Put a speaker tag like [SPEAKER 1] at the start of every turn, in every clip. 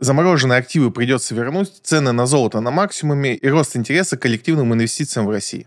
[SPEAKER 1] Замороженные активы придется вернуть, цены на золото на максимуме и рост интереса к коллективным инвестициям в России.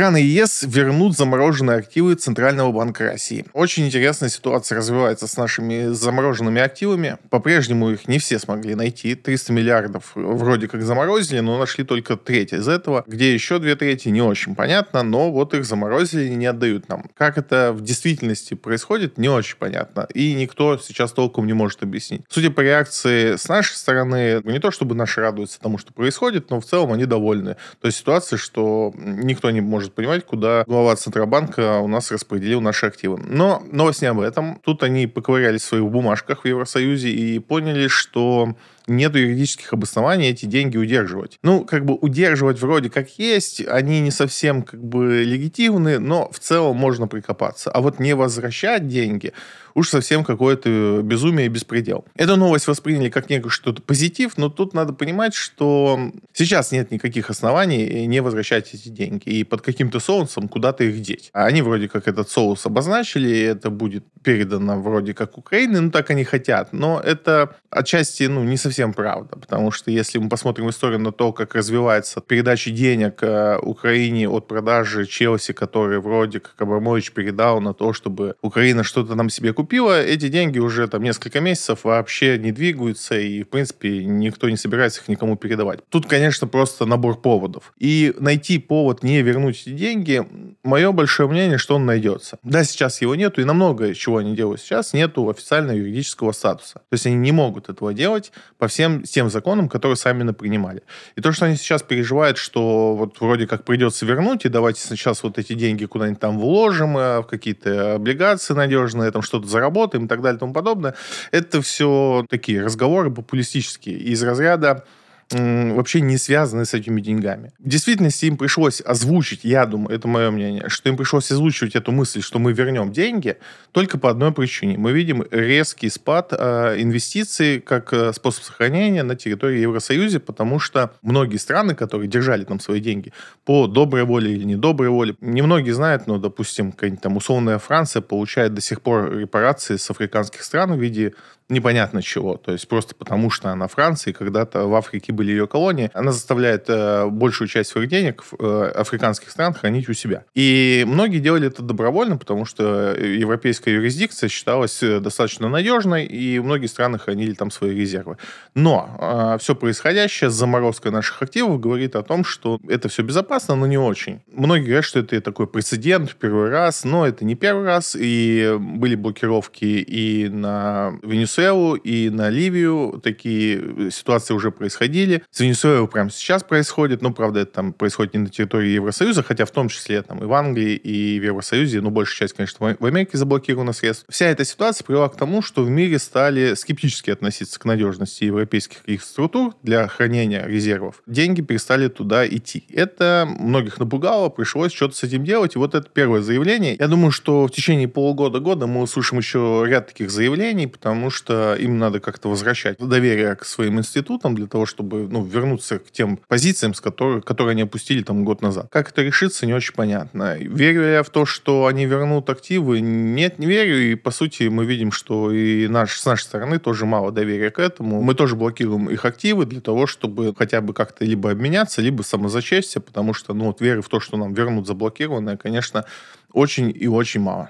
[SPEAKER 1] Страны ЕС вернут замороженные активы Центрального банка России. Очень интересная ситуация развивается с нашими замороженными активами. По-прежнему их не все смогли найти. 300 миллиардов вроде как заморозили, но нашли только треть из этого. Где еще две трети, не очень понятно, но вот их заморозили и не отдают нам. Как это в действительности происходит, не очень понятно. И никто сейчас толком не может объяснить. Судя по реакции с нашей стороны, не то чтобы наши радуются тому, что происходит, но в целом они довольны. То есть ситуация, что никто не может может понимать, куда глава Центробанка у нас распределил наши активы. Но новость не об этом. Тут они поковырялись в своих бумажках в Евросоюзе и поняли, что нет юридических обоснований эти деньги удерживать. Ну, как бы удерживать вроде как есть, они не совсем как бы легитимны, но в целом можно прикопаться. А вот не возвращать деньги уж совсем какое-то безумие и беспредел. Эту новость восприняли как некое что-то позитив, но тут надо понимать, что сейчас нет никаких оснований не возвращать эти деньги и под каким-то соусом куда-то их деть. А они вроде как этот соус обозначили, и это будет передано вроде как Украине, ну так они хотят, но это отчасти ну, не совсем правда, потому что если мы посмотрим историю на то, как развивается передача денег э, Украине от продажи Челси, который вроде как Абрамович передал на то, чтобы Украина что-то нам себе купила, эти деньги уже там несколько месяцев вообще не двигаются, и, в принципе, никто не собирается их никому передавать. Тут, конечно, просто набор поводов. И найти повод не вернуть эти деньги, мое большое мнение, что он найдется. Да, сейчас его нету, и намного чего они делают сейчас, нету официального юридического статуса. То есть они не могут этого делать по всем тем законам, которые сами напринимали. И то, что они сейчас переживают, что вот вроде как придется вернуть, и давайте сейчас вот эти деньги куда-нибудь там вложим, э, в какие-то облигации надежные, там что-то заработаем и так далее и тому подобное. Это все такие разговоры популистические из разряда вообще не связаны с этими деньгами. В действительности им пришлось озвучить, я думаю, это мое мнение, что им пришлось озвучивать эту мысль, что мы вернем деньги только по одной причине. Мы видим резкий спад э, инвестиций как э, способ сохранения на территории Евросоюза, потому что многие страны, которые держали там свои деньги по доброй воле или недоброй воле, немногие знают, но, допустим, какая-нибудь там условная Франция получает до сих пор репарации с африканских стран в виде непонятно чего. То есть просто потому, что она Франция, и когда-то в Африке были ее колонии, она заставляет э, большую часть своих денег в э, африканских стран хранить у себя. И многие делали это добровольно, потому что европейская юрисдикция считалась э, достаточно надежной, и многие страны хранили там свои резервы. Но э, все происходящее с заморозкой наших активов говорит о том, что это все безопасно, но не очень. Многие говорят, что это такой прецедент, первый раз, но это не первый раз, и были блокировки и на Венесуэле, Венесуэлу и на Ливию такие ситуации уже происходили. С Венесуэлой прямо сейчас происходит, ну, правда, это там происходит не на территории Евросоюза, хотя в том числе там и в Англии, и в Евросоюзе, ну, большая часть, конечно, в Америке заблокирована средств. Вся эта ситуация привела к тому, что в мире стали скептически относиться к надежности европейских структур для хранения резервов. Деньги перестали туда идти. Это многих напугало, пришлось что-то с этим делать, и вот это первое заявление. Я думаю, что в течение полугода-года мы услышим еще ряд таких заявлений, потому что что им надо как-то возвращать доверие к своим институтам для того, чтобы ну, вернуться к тем позициям, с которых, которые они опустили там год назад. Как это решится, не очень понятно. Верю я в то, что они вернут активы? Нет, не верю. И, по сути, мы видим, что и наш, с нашей стороны тоже мало доверия к этому. Мы тоже блокируем их активы для того, чтобы хотя бы как-то либо обменяться, либо самозачастие, потому что, ну, вот веры в то, что нам вернут заблокированное, конечно, очень и очень мало.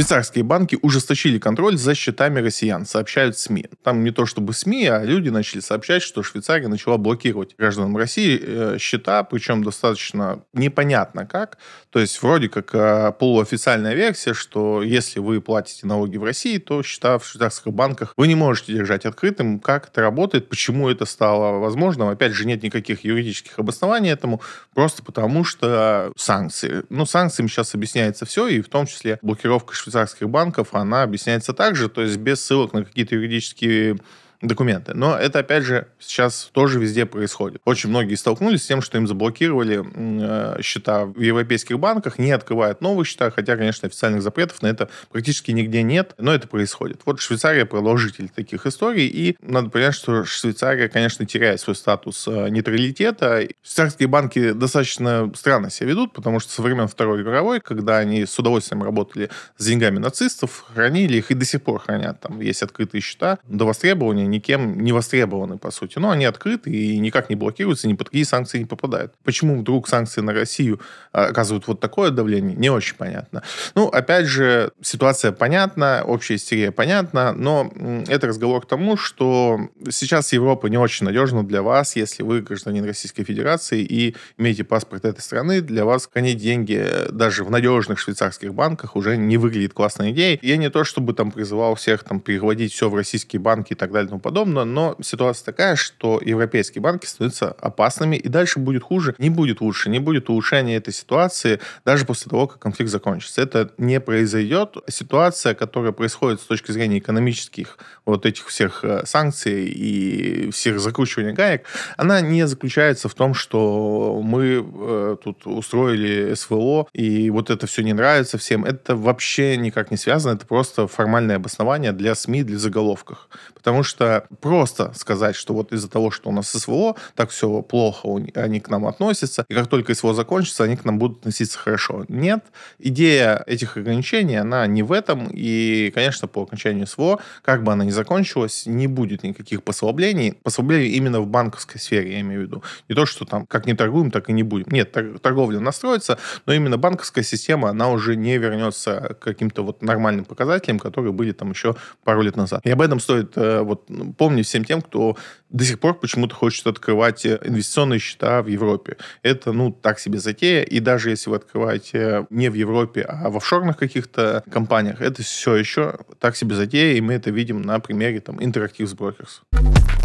[SPEAKER 1] Швейцарские банки ужесточили контроль за счетами россиян, сообщают СМИ. Там не то чтобы СМИ, а люди начали сообщать, что Швейцария начала блокировать гражданам России э, счета, причем достаточно непонятно как. То есть вроде как э, полуофициальная версия, что если вы платите налоги в России, то счета в швейцарских банках вы не можете держать открытым. Как это работает, почему это стало возможным? Опять же, нет никаких юридических обоснований этому, просто потому что санкции. Ну, санкциями сейчас объясняется все, и в том числе блокировка швейцарских банков, она объясняется также, то есть без ссылок на какие-то юридические документы. Но это, опять же, сейчас тоже везде происходит. Очень многие столкнулись с тем, что им заблокировали э, счета в европейских банках, не открывают новые счета, хотя, конечно, официальных запретов на это практически нигде нет, но это происходит. Вот Швейцария продолжитель таких историй, и надо понять, что Швейцария, конечно, теряет свой статус э, нейтралитета. Швейцарские банки достаточно странно себя ведут, потому что со времен Второй мировой, когда они с удовольствием работали с деньгами нацистов, хранили их и до сих пор хранят. Там есть открытые счета до востребования, никем не востребованы, по сути. Но они открыты и никак не блокируются, ни под какие санкции не попадают. Почему вдруг санкции на Россию а, оказывают вот такое давление, не очень понятно. Ну, опять же, ситуация понятна, общая истерия понятна, но это разговор к тому, что сейчас Европа не очень надежна для вас, если вы гражданин Российской Федерации и имеете паспорт этой страны, для вас хранить деньги даже в надежных швейцарских банках уже не выглядит классной идеей. Я не то, чтобы там призывал всех там переводить все в российские банки и так далее тому подобное, но ситуация такая, что европейские банки становятся опасными, и дальше будет хуже, не будет лучше, не будет улучшения этой ситуации даже после того, как конфликт закончится. Это не произойдет. Ситуация, которая происходит с точки зрения экономических вот этих всех э, санкций и всех закручивания гаек, она не заключается в том, что мы э, тут устроили СВО, и вот это все не нравится всем. Это вообще никак не связано, это просто формальное обоснование для СМИ, для заголовков. Потому что просто сказать, что вот из-за того, что у нас СВО, так все плохо, они к нам относятся, и как только СВО закончится, они к нам будут относиться хорошо. Нет, идея этих ограничений, она не в этом, и, конечно, по окончанию СВО, как бы она ни закончилась, не будет никаких послаблений. Послаблений именно в банковской сфере, я имею в виду. Не то, что там как не торгуем, так и не будем. Нет, торговля настроится, но именно банковская система, она уже не вернется к каким-то вот нормальным показателям, которые были там еще пару лет назад. И об этом стоит э, вот помнить всем тем, кто до сих пор почему-то хочет открывать э, инвестиционные счета в Европе. Это, ну, так себе затея. И даже если вы открываете не в Европе, а в офшорных каких-то компаниях, это все еще так себе затея, и мы это видим на примере там Interactive Brokers.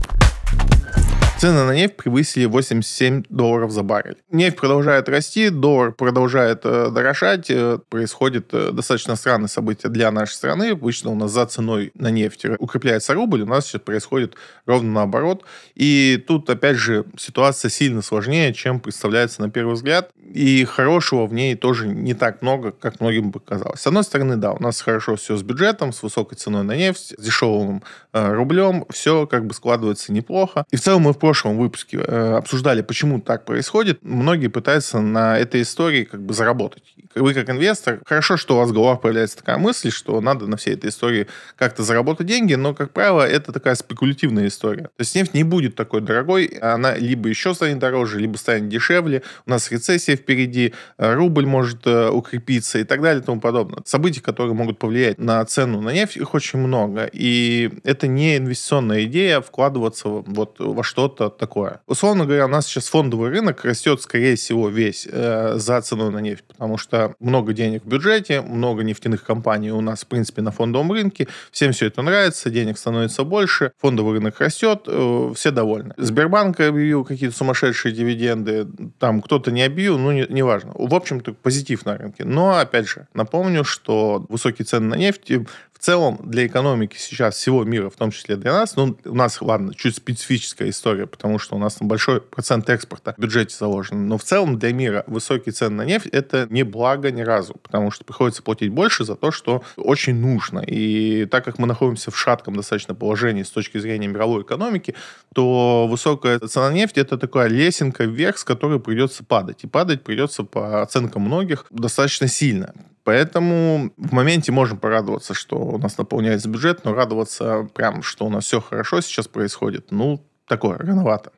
[SPEAKER 1] Цены на нефть превысили 87 долларов за баррель. Нефть продолжает расти, доллар продолжает э, дорожать. Э, происходит э, достаточно странное событие для нашей страны. Обычно у нас за ценой на нефть укрепляется рубль, у нас сейчас происходит ровно наоборот. И тут, опять же, ситуация сильно сложнее, чем представляется на первый взгляд. И хорошего в ней тоже не так много, как многим бы казалось. С одной стороны, да, у нас хорошо все с бюджетом, с высокой ценой на нефть, с дешевым рублем, все как бы складывается неплохо. И в целом мы в прошлом выпуске э, обсуждали, почему так происходит. Многие пытаются на этой истории как бы заработать. Вы как инвестор, хорошо, что у вас в головах появляется такая мысль, что надо на всей этой истории как-то заработать деньги, но, как правило, это такая спекулятивная история. То есть нефть не будет такой дорогой, она либо еще станет дороже, либо станет дешевле. У нас рецессия впереди, э, рубль может э, укрепиться и так далее и тому подобное. Событий, которые могут повлиять на цену на нефть, их очень много. И это не инвестиционная идея вкладываться вот во что-то такое. Условно говоря, у нас сейчас фондовый рынок растет, скорее всего, весь э, за ценой на нефть, потому что много денег в бюджете, много нефтяных компаний у нас, в принципе, на фондовом рынке. Всем все это нравится, денег становится больше, фондовый рынок растет, э, все довольны. Сбербанк объявил какие-то сумасшедшие дивиденды, там кто-то не объявил, ну, не, неважно. В общем-то, позитив на рынке. Но, опять же, напомню, что высокие цены на нефть в целом для экономики сейчас всего мира, в том числе для нас, ну, у нас, ладно, чуть специфическая история, потому что у нас там большой процент экспорта в бюджете заложен, но в целом для мира высокие цены на нефть – это не благо ни разу, потому что приходится платить больше за то, что очень нужно. И так как мы находимся в шатком достаточно положении с точки зрения мировой экономики, то высокая цена нефти – это такая лесенка вверх, с которой придется падать. И падать придется, по оценкам многих, достаточно сильно. Поэтому в моменте можем порадоваться, что у нас наполняется бюджет, но радоваться прям, что у нас все хорошо сейчас происходит, ну, такое, рановато.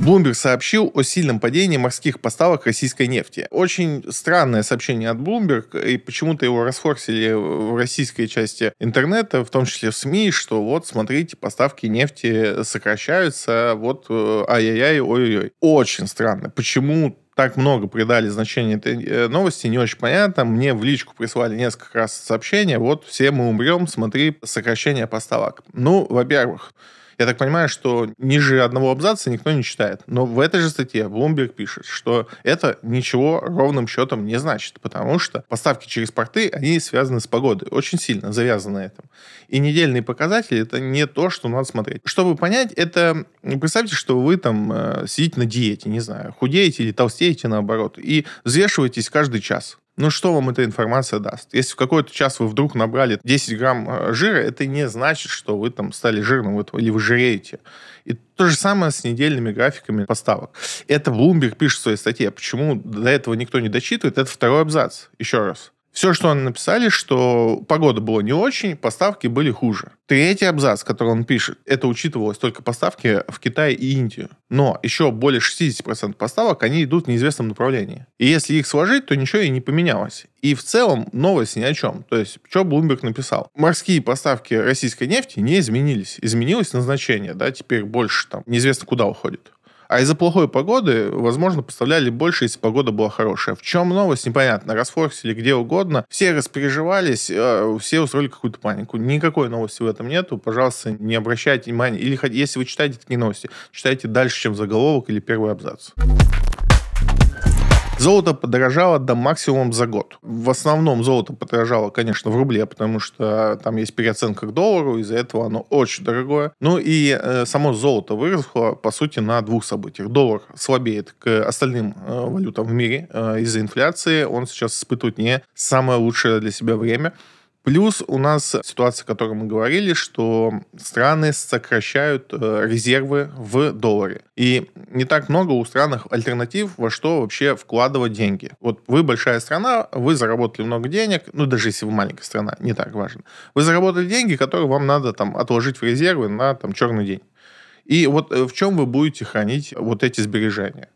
[SPEAKER 1] Bloomberg сообщил о сильном падении морских поставок российской нефти. Очень странное сообщение от Bloomberg, и почему-то его расфорсили в российской части интернета, в том числе в СМИ, что вот, смотрите, поставки нефти сокращаются, вот, э, ай-яй-яй, ой-ой-ой. Очень странно. Почему так много придали значения этой э, новости, не очень понятно. Мне в личку прислали несколько раз сообщения, вот все мы умрем, смотри, сокращение поставок. Ну, во-первых, Я так понимаю, что ниже одного абзаца никто не читает. Но в этой же статье Bloomberg пишет, что это ничего ровным счетом не значит, потому что поставки через порты, они связаны с погодой, очень сильно завязаны на этом. И недельные показатели это не то, что надо смотреть. Чтобы понять, это представьте, что вы там э, сидите на диете, не знаю, худеете или толстеете наоборот, и взвешиваетесь каждый час. Ну, что вам эта информация даст? Если в какой-то час вы вдруг набрали 10 грамм э, жира, это не значит, что вы там стали жирным или вы жиреете. И то же самое с недельными графиками поставок. Это Bloomberg пишет в своей статье. Почему до этого никто не дочитывает? Это второй абзац. Еще раз. Все, что они написали, что погода была не очень, поставки были хуже. Третий абзац, который он пишет, это учитывалось только поставки в Китай и Индию. Но еще более 60% поставок, они идут в неизвестном направлении. И если их сложить, то ничего и не поменялось. И в целом новость ни о чем. То есть, что Bloomberg написал? Морские поставки российской нефти не изменились. Изменилось назначение, да, теперь больше там неизвестно куда уходит. А из-за плохой погоды, возможно, поставляли больше, если погода была хорошая. В чем новость, непонятно. Расфорсили где угодно. Все распереживались, э, все устроили какую-то панику. Никакой новости в этом нету. Пожалуйста, не обращайте внимания. Или если вы читаете такие новости, читайте дальше, чем заголовок или первый абзац. Золото подорожало до максимума за год. В основном золото подорожало, конечно, в рубле, потому что там есть переоценка к доллару, из-за этого оно очень дорогое. Ну и э, само золото выросло, по сути, на двух событиях. Доллар слабеет к остальным э, валютам в мире э, из-за инфляции. Он сейчас испытывает не самое лучшее для себя время. Плюс у нас ситуация, о которой мы говорили, что страны сокращают э, резервы в долларе. И не так много у стран альтернатив, во что вообще вкладывать деньги. Вот вы большая страна, вы заработали много денег, ну даже если вы маленькая страна, не так важно. Вы заработали деньги, которые вам надо там отложить в резервы на там черный день. И вот э, в чем вы будете хранить вот эти сбережения?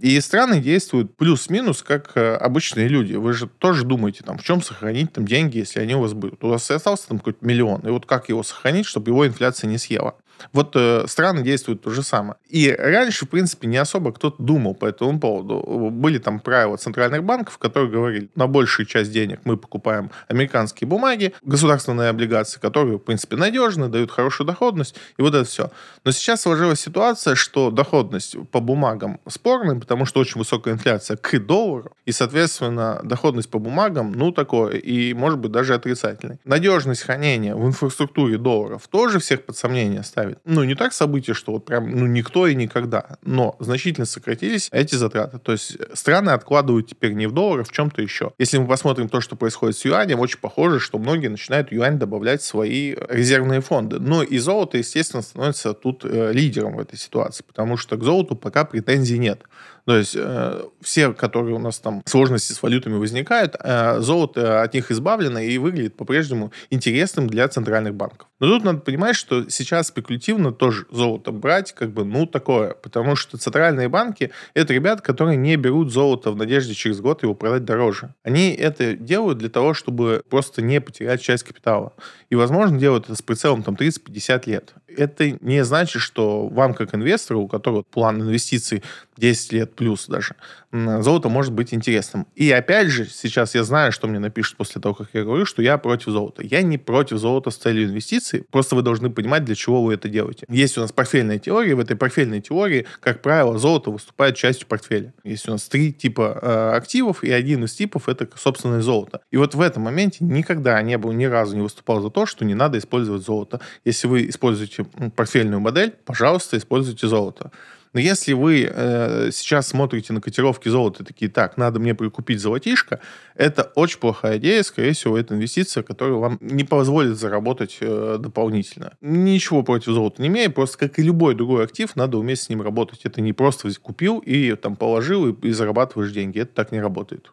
[SPEAKER 1] И страны действуют плюс-минус, как э, обычные люди. Вы же тоже думаете, там, в чем сохранить там деньги, если они у вас будут. У вас остался там какой-то миллион. И вот как его сохранить, чтобы его инфляция не съела? Вот э, страны действуют то же самое. И раньше, в принципе, не особо кто-то думал по этому поводу. Были там правила центральных банков, которые говорили, на большую часть денег мы покупаем американские бумаги, государственные облигации, которые, в принципе, надежны, дают хорошую доходность, и вот это все. Но сейчас сложилась ситуация, что доходность по бумагам спорная, потому что очень высокая инфляция к доллару, и, соответственно, доходность по бумагам, ну, такое, и, может быть, даже отрицательной. Надежность хранения в инфраструктуре долларов тоже всех под сомнение ставит ставит. Ну, не так событие, что вот прям, ну, никто и никогда, но значительно сократились эти затраты. То есть э, страны откладывают теперь не в долларах, в чем-то еще. Если мы посмотрим то, что происходит с юанем, очень похоже, что многие начинают юань добавлять в свои резервные фонды. Но и золото, естественно, становится тут э, лидером в этой ситуации, потому что к золоту пока претензий нет. То есть э, все, которые у нас там сложности с валютами возникают, э, золото от них избавлено и выглядит по-прежнему интересным для центральных банков. Но тут надо понимать, что сейчас спекулятивно тоже золото брать как бы, ну, такое, потому что центральные банки — это ребята, которые не берут золото в надежде через год его продать дороже. Они это делают для того, чтобы просто не потерять часть капитала. И, возможно, делают это с прицелом там 30-50 лет. Это не значит, что вам, как инвестору, у которого план инвестиций 10 лет плюс даже, золото может быть интересным. И опять же, сейчас я знаю, что мне напишут после того, как я говорю, что я против золота. Я не против золота с целью инвестиций, просто вы должны понимать, для чего вы это делаете. Есть у нас портфельная теория, в этой портфельной теории, как правило, золото выступает частью портфеля. Есть у нас три типа э, активов, и один из типов это собственное золото. И вот в этом моменте никогда не был, ни разу не выступал за то, что не надо использовать золото. Если вы используете портфельную модель, пожалуйста, используйте золото. Но если вы э, сейчас смотрите на котировки золота и такие, так, надо мне прикупить золотишко, это очень плохая идея. Скорее всего, это инвестиция, которая вам не позволит заработать э, дополнительно. Ничего против золота не имею, просто как и любой другой актив, надо уметь с ним работать. Это не просто купил и там положил и, и зарабатываешь деньги. Это так не работает.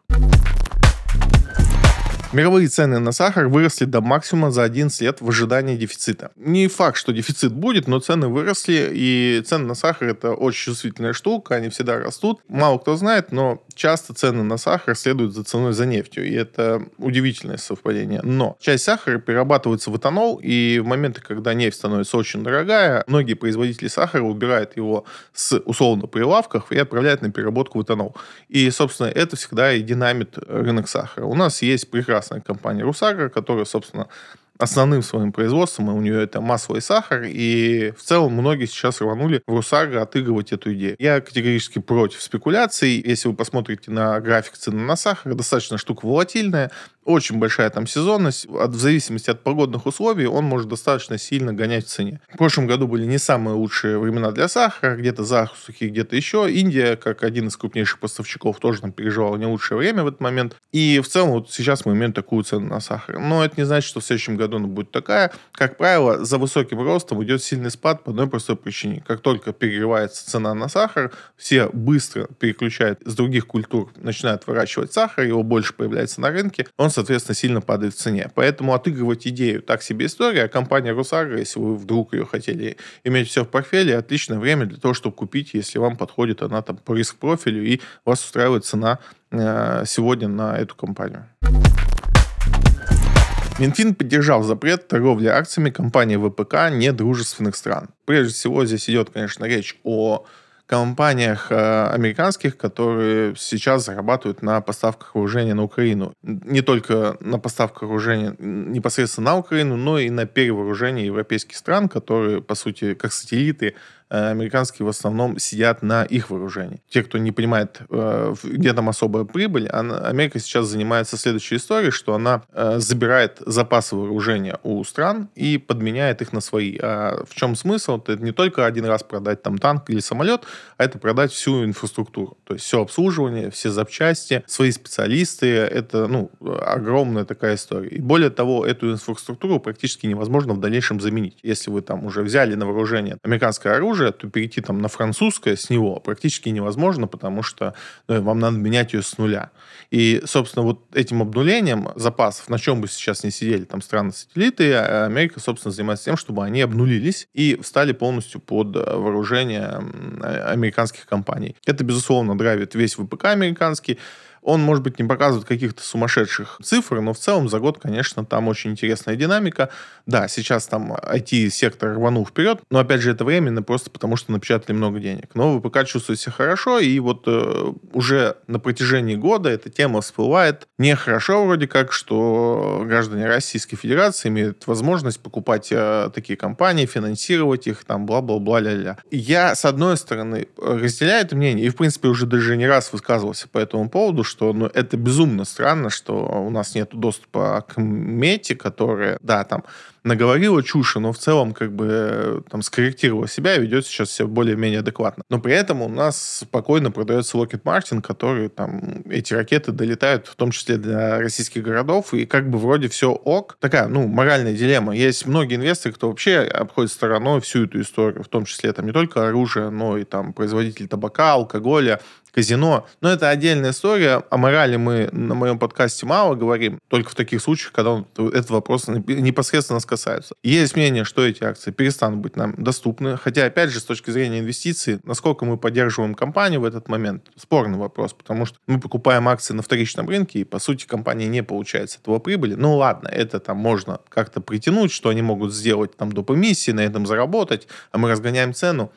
[SPEAKER 1] Мировые цены на сахар выросли до максимума за 11 лет в ожидании дефицита. Не факт, что дефицит будет, но цены выросли, и цены на сахар это очень чувствительная штука, они всегда растут. Мало кто знает, но часто цены на сахар следуют за ценой за нефтью, и это удивительное совпадение. Но часть сахара перерабатывается в этанол, и в моменты, когда нефть становится очень дорогая, многие производители сахара убирают его с условно прилавков и отправляют на переработку в этанол. И, собственно, это всегда и динамит рынок сахара. У нас есть прекрасная компания Русагра, которая, собственно, основным своим производством, и у нее это масло и сахар, и в целом многие сейчас рванули в Русагро отыгрывать эту идею. Я категорически против спекуляций. Если вы посмотрите на график цены на сахар, достаточно штука волатильная, очень большая там сезонность. От, в зависимости от погодных условий он может достаточно сильно гонять в цене. В прошлом году были не самые лучшие времена для сахара, где-то засухи, где-то еще. Индия, как один из крупнейших поставщиков, тоже там переживала не лучшее время в этот момент. И в целом вот сейчас мы имеем такую цену на сахар. Но это не значит, что в следующем году она будет такая. Как правило, за высоким ростом идет сильный спад по одной простой причине. Как только перегревается цена на сахар, все быстро переключают с других культур, начинают выращивать сахар, его больше появляется на рынке, он соответственно, сильно падает в цене. Поэтому отыгрывать идею так себе история. А компания Русагра, если вы вдруг ее хотели иметь все в портфеле, отличное время для того, чтобы купить, если вам подходит она там по риск-профилю и вас устраивает цена э, сегодня на эту компанию. Минфин поддержал запрет торговли акциями компании ВПК недружественных стран. Прежде всего, здесь идет, конечно, речь о компаниях э, американских, которые сейчас зарабатывают на поставках вооружения на Украину. Не только на поставках вооружения непосредственно на Украину, но и на перевооружение европейских стран, которые, по сути, как сателлиты американские в основном сидят на их вооружении. Те, кто не понимает, э, где там особая прибыль, Америка сейчас занимается следующей историей, что она э, забирает запасы вооружения у стран и подменяет их на свои. А в чем смысл? Это не только один раз продать там танк или самолет, а это продать всю инфраструктуру. То есть все обслуживание, все запчасти, свои специалисты. Это ну, огромная такая история. И более того, эту инфраструктуру практически невозможно в дальнейшем заменить. Если вы там уже взяли на вооружение американское оружие, оружие, то перейти там на французское с него практически невозможно, потому что ну, вам надо менять ее с нуля. И, собственно, вот этим обнулением запасов, на чем бы сейчас не сидели там страны-сателлиты, а Америка, собственно, занимается тем, чтобы они обнулились и встали полностью под вооружение американских компаний. Это, безусловно, драйвит весь ВПК американский, он, может быть, не показывает каких-то сумасшедших цифр, но в целом за год, конечно, там очень интересная динамика. Да, сейчас там IT-сектор рванул вперед, но, опять же, это временно просто потому, что напечатали много денег. Но ВПК чувствует себя хорошо, и вот э, уже на протяжении года эта тема всплывает нехорошо вроде как, что граждане Российской Федерации имеют возможность покупать э, такие компании, финансировать их, там, бла-бла-бла, ля-ля. Я, с одной стороны, разделяю это мнение, и, в принципе, уже даже не раз высказывался по этому поводу, что ну, это безумно странно, что у нас нет доступа к мете, которая, да, там наговорила чуши, но в целом как бы там скорректировала себя и ведет сейчас себя более-менее адекватно. Но при этом у нас спокойно продается Lockheed Martin, который там эти ракеты долетают в том числе для российских городов, и как бы вроде все ок. Такая, ну, моральная дилемма. Есть многие инвесторы, кто вообще обходит стороной всю эту историю, в том числе там не только оружие, но и там производители табака, алкоголя, казино. Но это отдельная история. О морали мы на моем подкасте мало говорим, только в таких случаях, когда он, этот вопрос непосредственно нас касается. Есть мнение, что эти акции перестанут быть нам доступны. Хотя, опять же, с точки зрения инвестиций, насколько мы поддерживаем компанию в этот момент, спорный вопрос, потому что мы покупаем акции на вторичном рынке, и, по сути, компания не получает с этого прибыли. Ну, ладно, это там можно как-то притянуть, что они могут сделать там доп. эмиссии, на этом заработать, а мы разгоняем цену.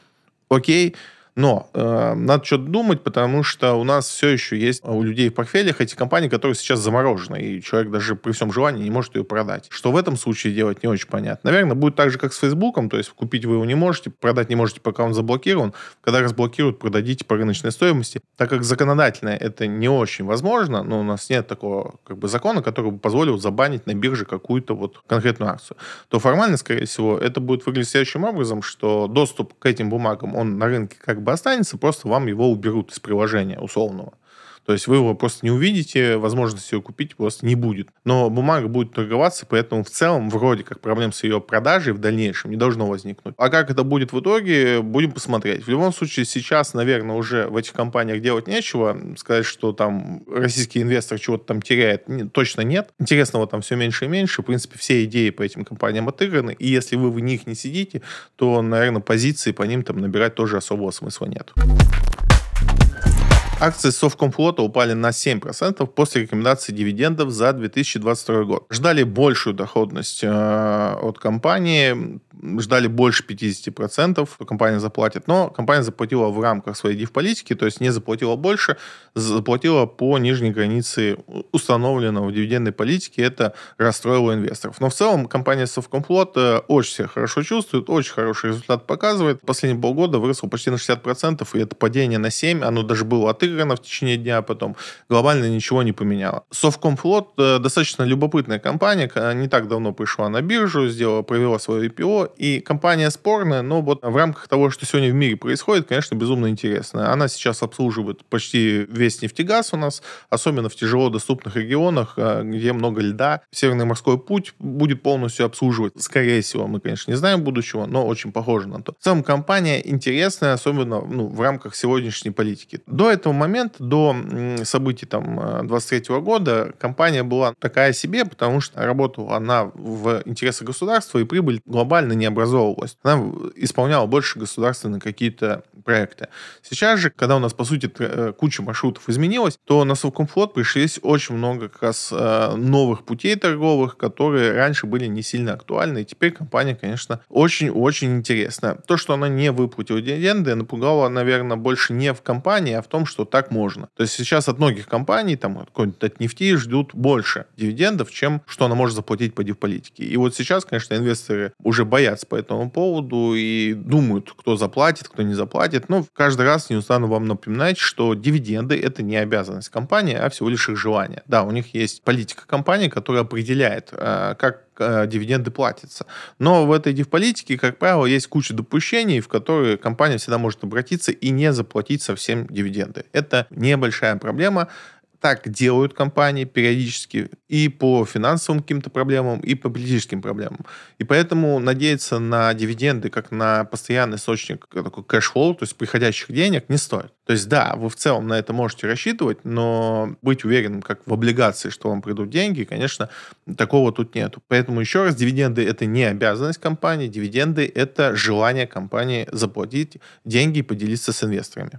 [SPEAKER 1] Окей, но э, надо что-то думать, потому что у нас все еще есть у людей в портфелях эти компании, которые сейчас заморожены, и человек даже при всем желании не может ее продать. Что в этом случае делать, не очень понятно. Наверное, будет так же, как с Фейсбуком, то есть купить вы его не можете, продать не можете, пока он заблокирован. Когда разблокируют, продадите по рыночной стоимости. Так как законодательно это не очень возможно, но у нас нет такого как бы закона, который бы позволил забанить на бирже какую-то вот конкретную акцию, то формально, скорее всего, это будет выглядеть следующим образом, что доступ к этим бумагам, он на рынке как бы останется, просто вам его уберут из приложения условного. То есть вы его просто не увидите, возможности ее купить просто не будет. Но бумага будет торговаться, поэтому в целом вроде как проблем с ее продажей в дальнейшем не должно возникнуть. А как это будет в итоге, будем посмотреть. В любом случае сейчас, наверное, уже в этих компаниях делать нечего. Сказать, что там российский инвестор чего-то там теряет, точно нет. Интересного там все меньше и меньше. В принципе, все идеи по этим компаниям отыграны. И если вы в них не сидите, то, наверное, позиции по ним там набирать тоже особого смысла нет. Акции Совкомфлота упали на 7% после рекомендации дивидендов за 2022 год. Ждали большую доходность э, от компании, ждали больше 50%, что компания заплатит, но компания заплатила в рамках своей див-политики, то есть не заплатила больше, заплатила по нижней границе установленного в дивидендной политике, это расстроило инвесторов. Но в целом компания Совкомфлот э, очень себя хорошо чувствует, очень хороший результат показывает. Последние полгода выросло почти на 60%, и это падение на 7%, оно даже было отыграно в течение дня, а потом глобально ничего не поменяло. Совкомфлот э, достаточно любопытная компания, не так давно пришла на биржу, сделала, провела свое IPO, и компания спорная, но вот в рамках того, что сегодня в мире происходит, конечно, безумно интересно. Она сейчас обслуживает почти весь нефтегаз у нас, особенно в тяжело доступных регионах, а, где много льда. Северный морской путь будет полностью обслуживать. Скорее всего, мы, конечно, не знаем будущего, но очень похоже на то. В целом, компания интересная, особенно ну, в рамках сегодняшней политики. До этого момента, до событий там 23 года, компания была такая себе, потому что работала она в интересах государства, и прибыль глобально не образовывалась. Она исполняла больше государственные какие-то проекты. Сейчас же, когда у нас, по сути, э, куча маршрутов изменилась, то на Совкомфлот пришлись очень много как раз э, новых путей торговых, которые раньше были не сильно актуальны. И теперь компания, конечно, очень-очень интересная. То, что она не выплатила дивиденды, напугало, наверное, больше не в компании, а в том, что так можно. То есть сейчас от многих компаний, там, от, от нефти ждут больше дивидендов, чем что она может заплатить по дивполитике. И вот сейчас, конечно, инвесторы уже боятся по этому поводу и думают, кто заплатит, кто не заплатит. Но каждый раз не устану вам напоминать, что дивиденды — это не обязанность компании, а всего лишь их желание. Да, у них есть политика компании, которая определяет, э, как э, дивиденды платятся. Но в этой дивполитике, как правило, есть куча допущений, в которые компания всегда может обратиться и не заплатить совсем дивиденды. Это небольшая проблема так делают компании периодически и по финансовым каким-то проблемам, и по политическим проблемам. И поэтому надеяться на дивиденды как на постоянный источник такой cash flow, то есть приходящих денег, не стоит. То есть да, вы в целом на это можете рассчитывать, но быть уверенным, как в облигации, что вам придут деньги, конечно, такого тут нету. Поэтому еще раз, дивиденды это не обязанность компании, дивиденды это желание компании заплатить деньги и поделиться с инвесторами.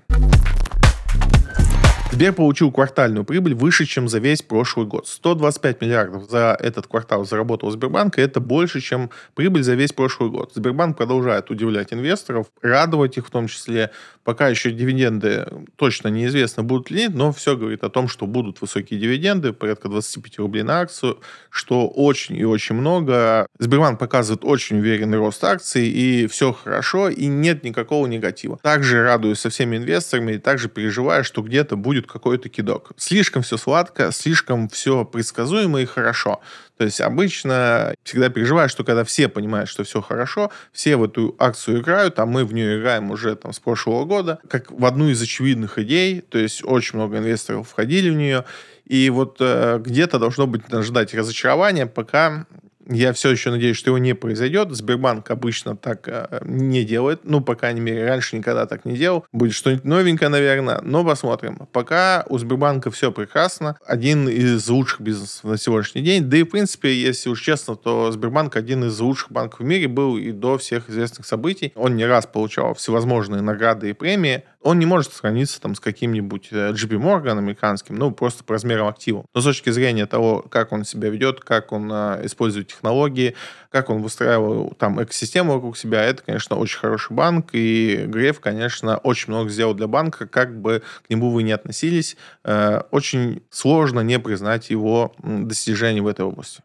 [SPEAKER 1] Сбер получил квартальную прибыль выше, чем за весь прошлый год. 125 миллиардов за этот квартал заработал Сбербанк, и это больше, чем прибыль за весь прошлый год. Сбербанк продолжает удивлять инвесторов, радовать их в том числе. Пока еще дивиденды точно неизвестно, будут ли, но все говорит о том, что будут высокие дивиденды, порядка 25 рублей на акцию, что очень и очень много. Сбербанк показывает очень уверенный рост акций, и все хорошо, и нет никакого негатива. Также радуюсь со всеми инвесторами, и также переживаю, что где-то будет будет какой-то кидок. Слишком все сладко, слишком все предсказуемо и хорошо. То есть обычно всегда переживаю, что когда все понимают, что все хорошо, все в эту акцию играют, а мы в нее играем уже там с прошлого года, как в одну из очевидных идей, то есть очень много инвесторов входили в нее, и вот э, где-то должно быть ждать разочарования, пока я все еще надеюсь, что его не произойдет. Сбербанк обычно так э, не делает. Ну, по крайней мере, раньше никогда так не делал. Будет что-нибудь новенькое, наверное. Но посмотрим. Пока у Сбербанка все прекрасно. Один из лучших бизнесов на сегодняшний день. Да и, в принципе, если уж честно, то Сбербанк один из лучших банков в мире был и до всех известных событий. Он не раз получал всевозможные награды и премии он не может сравниться там с каким-нибудь э, JP Morgan американским, ну, просто по размерам активов. Но с точки зрения того, как он себя ведет, как он а, использует технологии, как он выстраивал там экосистему вокруг себя, это, конечно, очень хороший банк, и Греф, конечно, очень много сделал для банка, как бы к нему вы не относились, э, очень сложно не признать его достижения в этой области.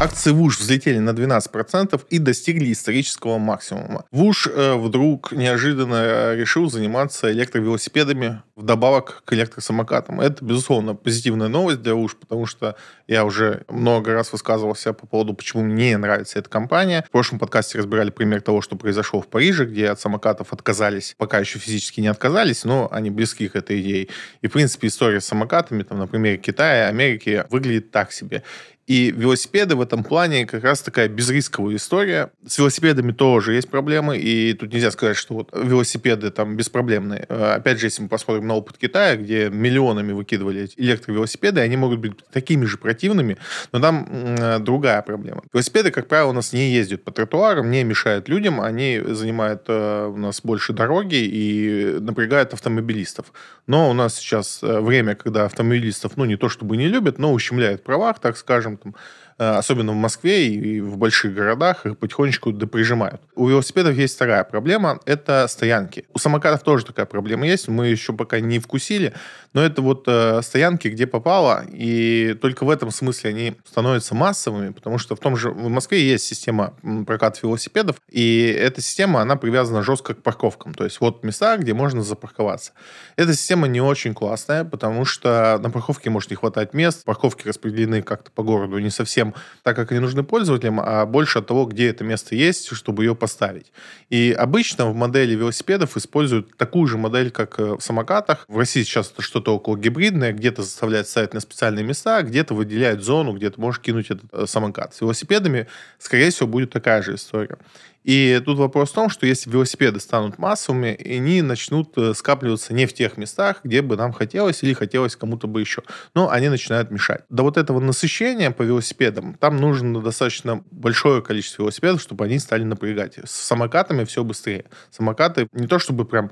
[SPEAKER 1] Акции ВУШ взлетели на 12% и достигли исторического максимума. ВУШ э, вдруг неожиданно э, решил заниматься электровелосипедами вдобавок к электросамокатам. Это, безусловно, позитивная новость для ВУШ, потому что я уже много раз высказывался по поводу, почему мне нравится эта компания. В прошлом подкасте разбирали пример того, что произошло в Париже, где от самокатов отказались, пока еще физически не отказались, но они близки к этой идее. И, в принципе, история с самокатами, там, на примере Китая, Америки, выглядит так себе. И велосипеды в этом плане как раз такая безрисковая история. С велосипедами тоже есть проблемы, и тут нельзя сказать, что вот велосипеды там беспроблемные. Э, опять же, если мы посмотрим на опыт Китая, где миллионами выкидывали электровелосипеды, они могут быть такими же противными, но там э, другая проблема. Велосипеды, как правило, у нас не ездят по тротуарам, не мешают людям, они занимают э, у нас больше дороги и напрягают автомобилистов. Но у нас сейчас э, время, когда автомобилистов, ну, не то чтобы не любят, но ущемляют правах, так скажем, там, Э, особенно в Москве и в больших городах, их потихонечку доприжимают. У велосипедов есть вторая проблема – это стоянки. У самокатов тоже такая проблема есть, мы еще пока не вкусили, но это вот э, стоянки, где попало, и только в этом смысле они становятся массовыми, потому что в том же в Москве есть система проката велосипедов, и эта система, она привязана жестко к парковкам, то есть вот места, где можно запарковаться. Эта система не очень классная, потому что на парковке может не хватать мест, парковки распределены как-то по городу не совсем так, как они нужны пользователям, а больше от того, где это место есть, чтобы ее поставить. И обычно в модели велосипедов используют такую же модель, как э, в самокатах. В России сейчас это что-то около гибридное, где-то заставляют ставить на специальные места, где-то выделяют зону, где ты можешь кинуть этот э, самокат. С велосипедами, скорее всего, будет такая же история. И тут вопрос в том, что если велосипеды станут массовыми, они начнут э, скапливаться не в тех местах, где бы нам хотелось или хотелось кому-то бы еще. Но они начинают мешать. До вот этого насыщения по велосипедам там нужно достаточно большое количество велосипедов, чтобы они стали напрягать. С самокатами все быстрее. Самокаты не то чтобы прям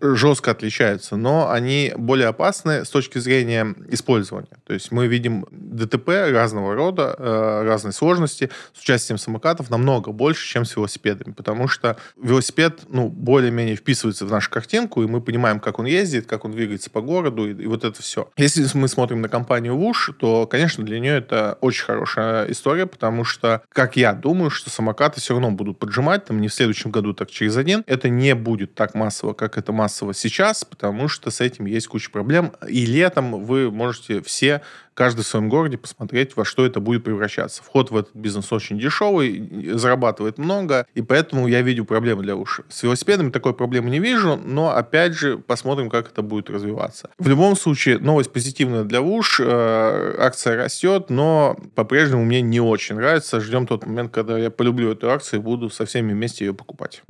[SPEAKER 1] жестко отличаются, но они более опасны с точки зрения использования. То есть мы видим ДТП разного рода, э, разной сложности с участием самокатов намного больше, чем с велосипедами, потому что велосипед ну, более-менее вписывается в нашу картинку, и мы понимаем, как он ездит, как он двигается по городу, и, и вот это все. Если мы смотрим на компанию Wush, то, конечно, для нее это очень хорошая история, потому что, как я думаю, что самокаты все равно будут поджимать, там не в следующем году, так через один. Это не будет так массово, как это это массово сейчас, потому что с этим есть куча проблем. И летом вы можете все каждый в своем городе посмотреть, во что это будет превращаться. Вход в этот бизнес очень дешевый, зарабатывает много, и поэтому я видел проблемы для уши. С велосипедами такой проблемы не вижу, но опять же посмотрим, как это будет развиваться. В любом случае, новость позитивная для УШ, э, акция растет, но по-прежнему мне не очень нравится. Ждем тот момент, когда я полюблю эту акцию и буду со всеми вместе ее покупать.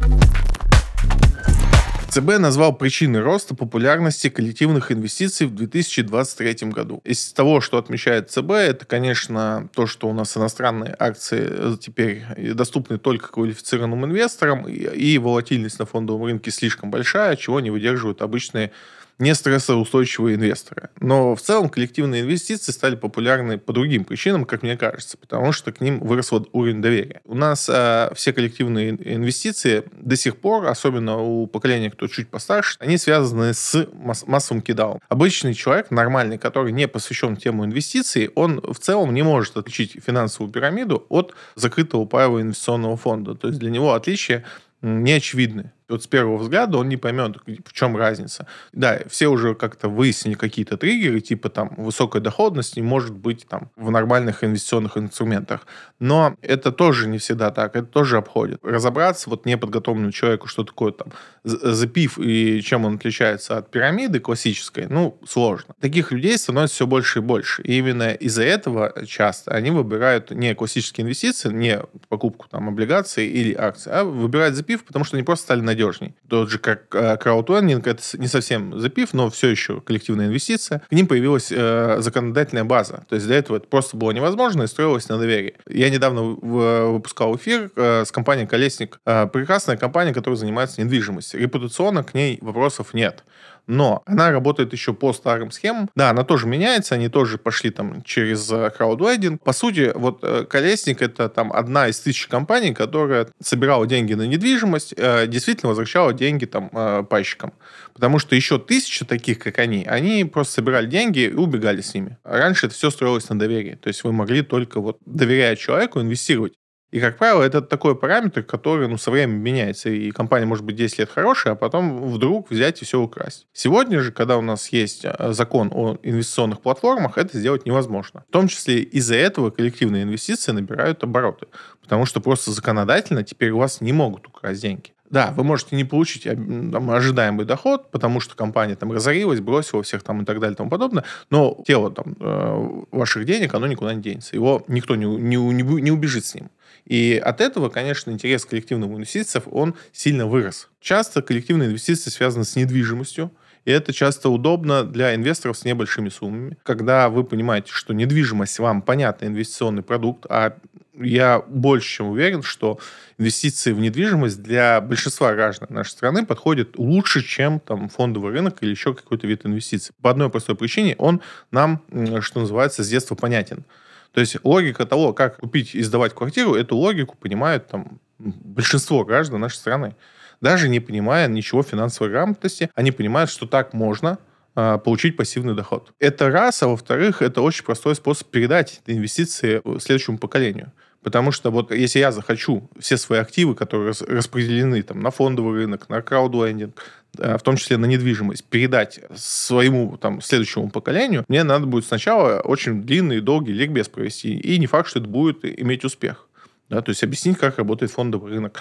[SPEAKER 1] ЦБ назвал причиной роста популярности коллективных инвестиций в 2023 году. Из того, что отмечает ЦБ, это, конечно, то, что у нас иностранные акции теперь доступны только квалифицированным инвесторам, и волатильность на фондовом рынке слишком большая, чего не выдерживают обычные не стрессоустойчивые инвесторы. Но в целом коллективные инвестиции стали популярны по другим причинам, как мне кажется, потому что к ним вырос вот уровень доверия. У нас э, все коллективные инвестиции до сих пор, особенно у поколения, кто чуть постарше, они связаны с масс- массовым кидалом. Обычный человек, нормальный, который не посвящен тему инвестиций, он в целом не может отличить финансовую пирамиду от закрытого паевого инвестиционного фонда. То есть для него отличие не очевидны вот с первого взгляда он не поймет, в чем разница. Да, все уже как-то выяснили какие-то триггеры, типа там высокая доходность не может быть там в нормальных инвестиционных инструментах. Но это тоже не всегда так, это тоже обходит. Разобраться вот неподготовленному человеку, что такое там запив и чем он отличается от пирамиды классической, ну, сложно. Таких людей становится все больше и больше. И именно из-за этого часто они выбирают не классические инвестиции, не покупку там облигаций или акций, а выбирают запив, потому что они просто стали надежными надежней. Тот же как э, краудфандинг, это не совсем запив, но все еще коллективная инвестиция. К ним появилась э, законодательная база. То есть для этого это просто было невозможно и строилось на доверии. Я недавно выпускал эфир э, с компанией «Колесник». Э, прекрасная компания, которая занимается недвижимостью. Репутационно к ней вопросов нет но она работает еще по старым схемам. Да, она тоже меняется, они тоже пошли там через э, краудвайдинг. По сути, вот э, Колесник это там одна из тысяч компаний, которая собирала деньги на недвижимость, э, действительно возвращала деньги там пайщикам. Потому что еще тысячи таких, как они, они просто собирали деньги и убегали с ними. Раньше это все строилось на доверии. То есть вы могли только вот доверяя человеку инвестировать. И, как правило, это такой параметр, который ну, со временем меняется. И компания может быть 10 лет хорошая, а потом вдруг взять и все украсть. Сегодня же, когда у нас есть э, закон о инвестиционных платформах, это сделать невозможно. В том числе из-за этого коллективные инвестиции набирают обороты. Потому что просто законодательно теперь у вас не могут украсть деньги. Да, вы можете не получить там, ожидаемый доход, потому что компания там разорилась, бросила всех там и так далее и тому подобное, но тело там э, ваших денег, оно никуда не денется. Его никто не, не, не, не убежит с ним. И от этого, конечно, интерес к коллективным инвестициям, он сильно вырос. Часто коллективные инвестиции связаны с недвижимостью, и это часто удобно для инвесторов с небольшими суммами. Когда вы понимаете, что недвижимость вам понятный инвестиционный продукт, а я больше чем уверен, что инвестиции в недвижимость для большинства граждан нашей страны подходят лучше, чем там фондовый рынок или еще какой-то вид инвестиций. По одной простой причине он нам, что называется, с детства понятен. То есть логика того, как купить и сдавать квартиру, эту логику понимают там большинство граждан нашей страны. Даже не понимая ничего финансовой грамотности, они понимают, что так можно, а, получить пассивный доход. Это раз, а во-вторых, это очень простой способ передать инвестиции следующему поколению. Потому что вот если я захочу все свои активы, которые распределены там, на фондовый рынок, на краудлендинг, в том числе на недвижимость, передать своему там, следующему поколению, мне надо будет сначала очень длинный и долгий ликбез провести. И не факт, что это будет иметь успех. Да, то есть объяснить, как работает фондовый рынок,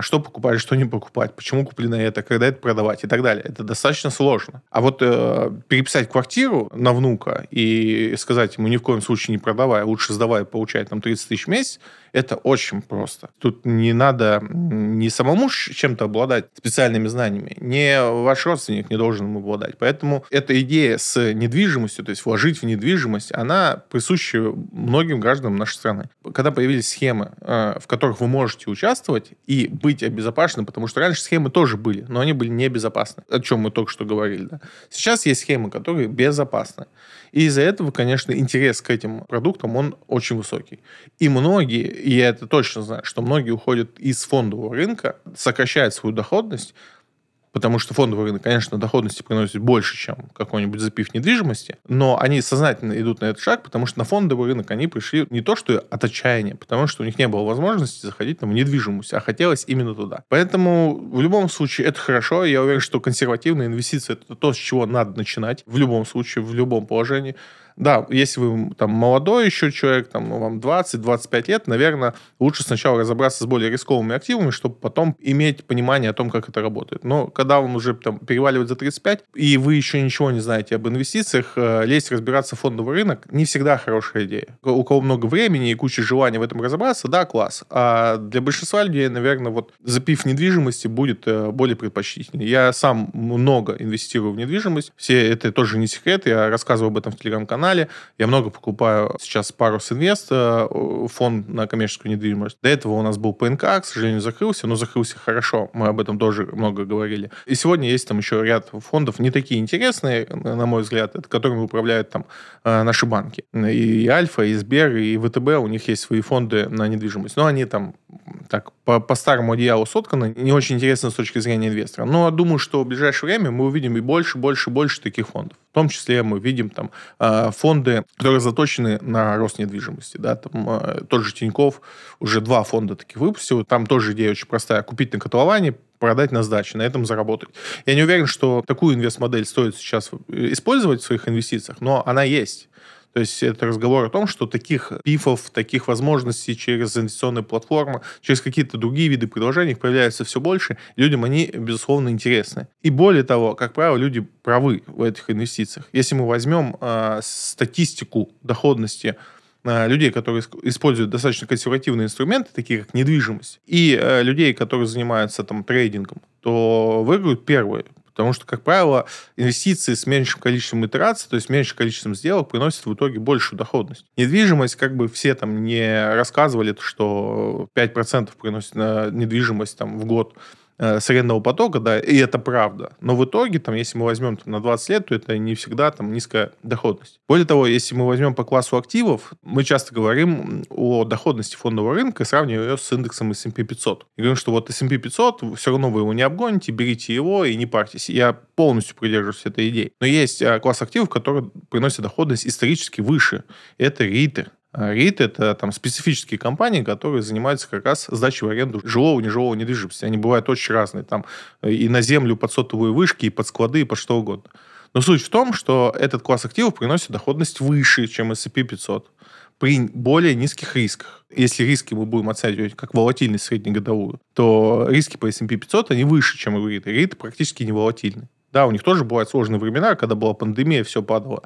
[SPEAKER 1] что покупать, что не покупать, почему куплено это, когда это продавать и так далее. Это достаточно сложно. А вот э, переписать квартиру на внука и сказать ему ни в коем случае не продавай, а лучше сдавай, получай там 30 тысяч в месяц, это очень просто. Тут не надо не самому чем-то обладать специальными знаниями, не ваш родственник не должен им обладать. Поэтому эта идея с недвижимостью, то есть вложить в недвижимость, она присуща многим гражданам нашей страны. Когда появились схемы, э, в которых вы можете участвовать и быть обезопасены, потому что раньше схемы тоже были, но они были небезопасны, о чем мы только что говорили. Да? Сейчас есть схемы, которые безопасны. И из-за этого, конечно, интерес к этим продуктам, он очень высокий. И многие, и я это точно знаю, что многие уходят из фондового рынка, сокращают свою доходность, потому что фондовый рынок, конечно, доходности приносит больше, чем какой-нибудь запив недвижимости, но они сознательно идут на этот шаг, потому что на фондовый рынок они пришли не то, что от отчаяния, потому что у них не было возможности заходить там, в недвижимость, а хотелось именно туда. Поэтому в любом случае это хорошо, я уверен, что консервативные инвестиции это то, с чего надо начинать в любом случае, в любом положении. Да, если вы там молодой еще человек, там, ну, вам 20-25 лет, наверное, лучше сначала разобраться с более рисковыми активами, чтобы потом иметь понимание о том, как это работает. Но когда вам уже там переваливает за 35, и вы еще ничего не знаете об инвестициях, э, лезть разбираться в фондовый рынок не всегда хорошая идея. У кого много времени и куча желания в этом разобраться, да, класс. А для большинства людей, наверное, вот запив недвижимости будет э, более предпочтительнее. Я сам много инвестирую в недвижимость. Все это тоже не секрет. Я рассказываю об этом в телеграм-канале канале. Я много покупаю сейчас Парус Инвест, э, фонд на коммерческую недвижимость. До этого у нас был ПНК, к сожалению, закрылся, но закрылся хорошо. Мы об этом тоже много говорили. И сегодня есть там еще ряд фондов не такие интересные, на мой взгляд, это которыми управляют там э, наши банки. И Альфа, и Сбер, и ВТБ, у них есть свои фонды на недвижимость. Но они там так по, по старому одеялу сотканы, не очень интересно с точки зрения инвестора. Но думаю, что в ближайшее время мы увидим и больше, больше, больше таких фондов. В том числе мы видим там э, фонды, которые заточены на рост недвижимости. Да, там э, тот же Тиньков уже два фонда таких выпустил. Там тоже идея очень простая. Купить на котловане, продать на сдаче, на этом заработать. Я не уверен, что такую инвест-модель стоит сейчас использовать в своих инвестициях, но она есть. То есть это разговор о том, что таких пифов, таких возможностей через инвестиционные платформы, через какие-то другие виды предложений появляется все больше. Людям они, безусловно, интересны. И более того, как правило, люди правы в этих инвестициях. Если мы возьмем э, статистику доходности а, людей, которые используют достаточно консервативные инструменты, такие как недвижимость, и э, людей, которые занимаются там трейдингом, то выиграют первые. Потому что, как правило, инвестиции с меньшим количеством итераций, то есть меньшим количеством сделок, приносят в итоге большую доходность. Недвижимость, как бы все там не рассказывали, что 5% приносит недвижимость там, в год, э, среднего потока, да, и это правда. Но в итоге, там, если мы возьмем там, на 20 лет, то это не всегда там низкая доходность. Более того, если мы возьмем по классу активов, мы часто говорим о доходности фондового рынка и сравниваем ее с индексом S&P 500. И говорим, что вот S&P 500, все равно вы его не обгоните, берите его и не парьтесь. Я полностью придерживаюсь этой идеи. Но есть а, класс активов, который приносит доходность исторически выше. Это риты. РИТ – это там специфические компании, которые занимаются как раз сдачей в аренду жилого и нежилого недвижимости. Они бывают очень разные. Там и на землю под сотовые вышки, и под склады, и под что угодно. Но суть в том, что этот класс активов приносит доходность выше, чем S&P 500 при более низких рисках. Если риски мы будем оценивать как волатильность среднегодовую, то риски по S&P 500, они выше, чем у REIT. REIT практически не волатильны. Да, у них тоже бывают сложные времена, когда была пандемия, все падало.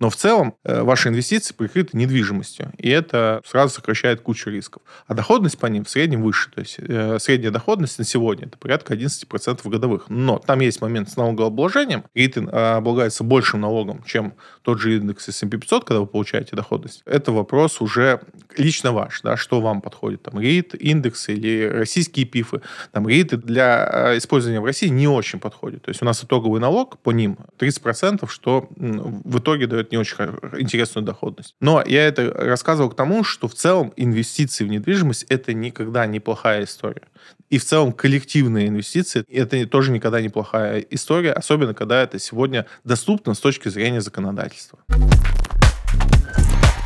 [SPEAKER 1] Но в целом э, ваши инвестиции прикрыты недвижимостью, и это сразу сокращает кучу рисков. А доходность по ним в среднем выше. То есть э, средняя доходность на сегодня это порядка 11% годовых. Но там есть момент с налогообложением. РИТ облагается большим налогом, чем тот же индекс S&P 500, когда вы получаете доходность. Это вопрос уже лично ваш, да, что вам подходит. Там РИТ, индекс или российские ПИФы. Там РИТы для э, использования в России не очень подходят. То есть у нас итоговый налог по ним 30%, что в итоге дает не очень интересную доходность. Но я это рассказывал к тому, что в целом инвестиции в недвижимость это никогда не плохая история. И в целом коллективные инвестиции это тоже никогда не плохая история, особенно когда это сегодня доступно с точки зрения законодательства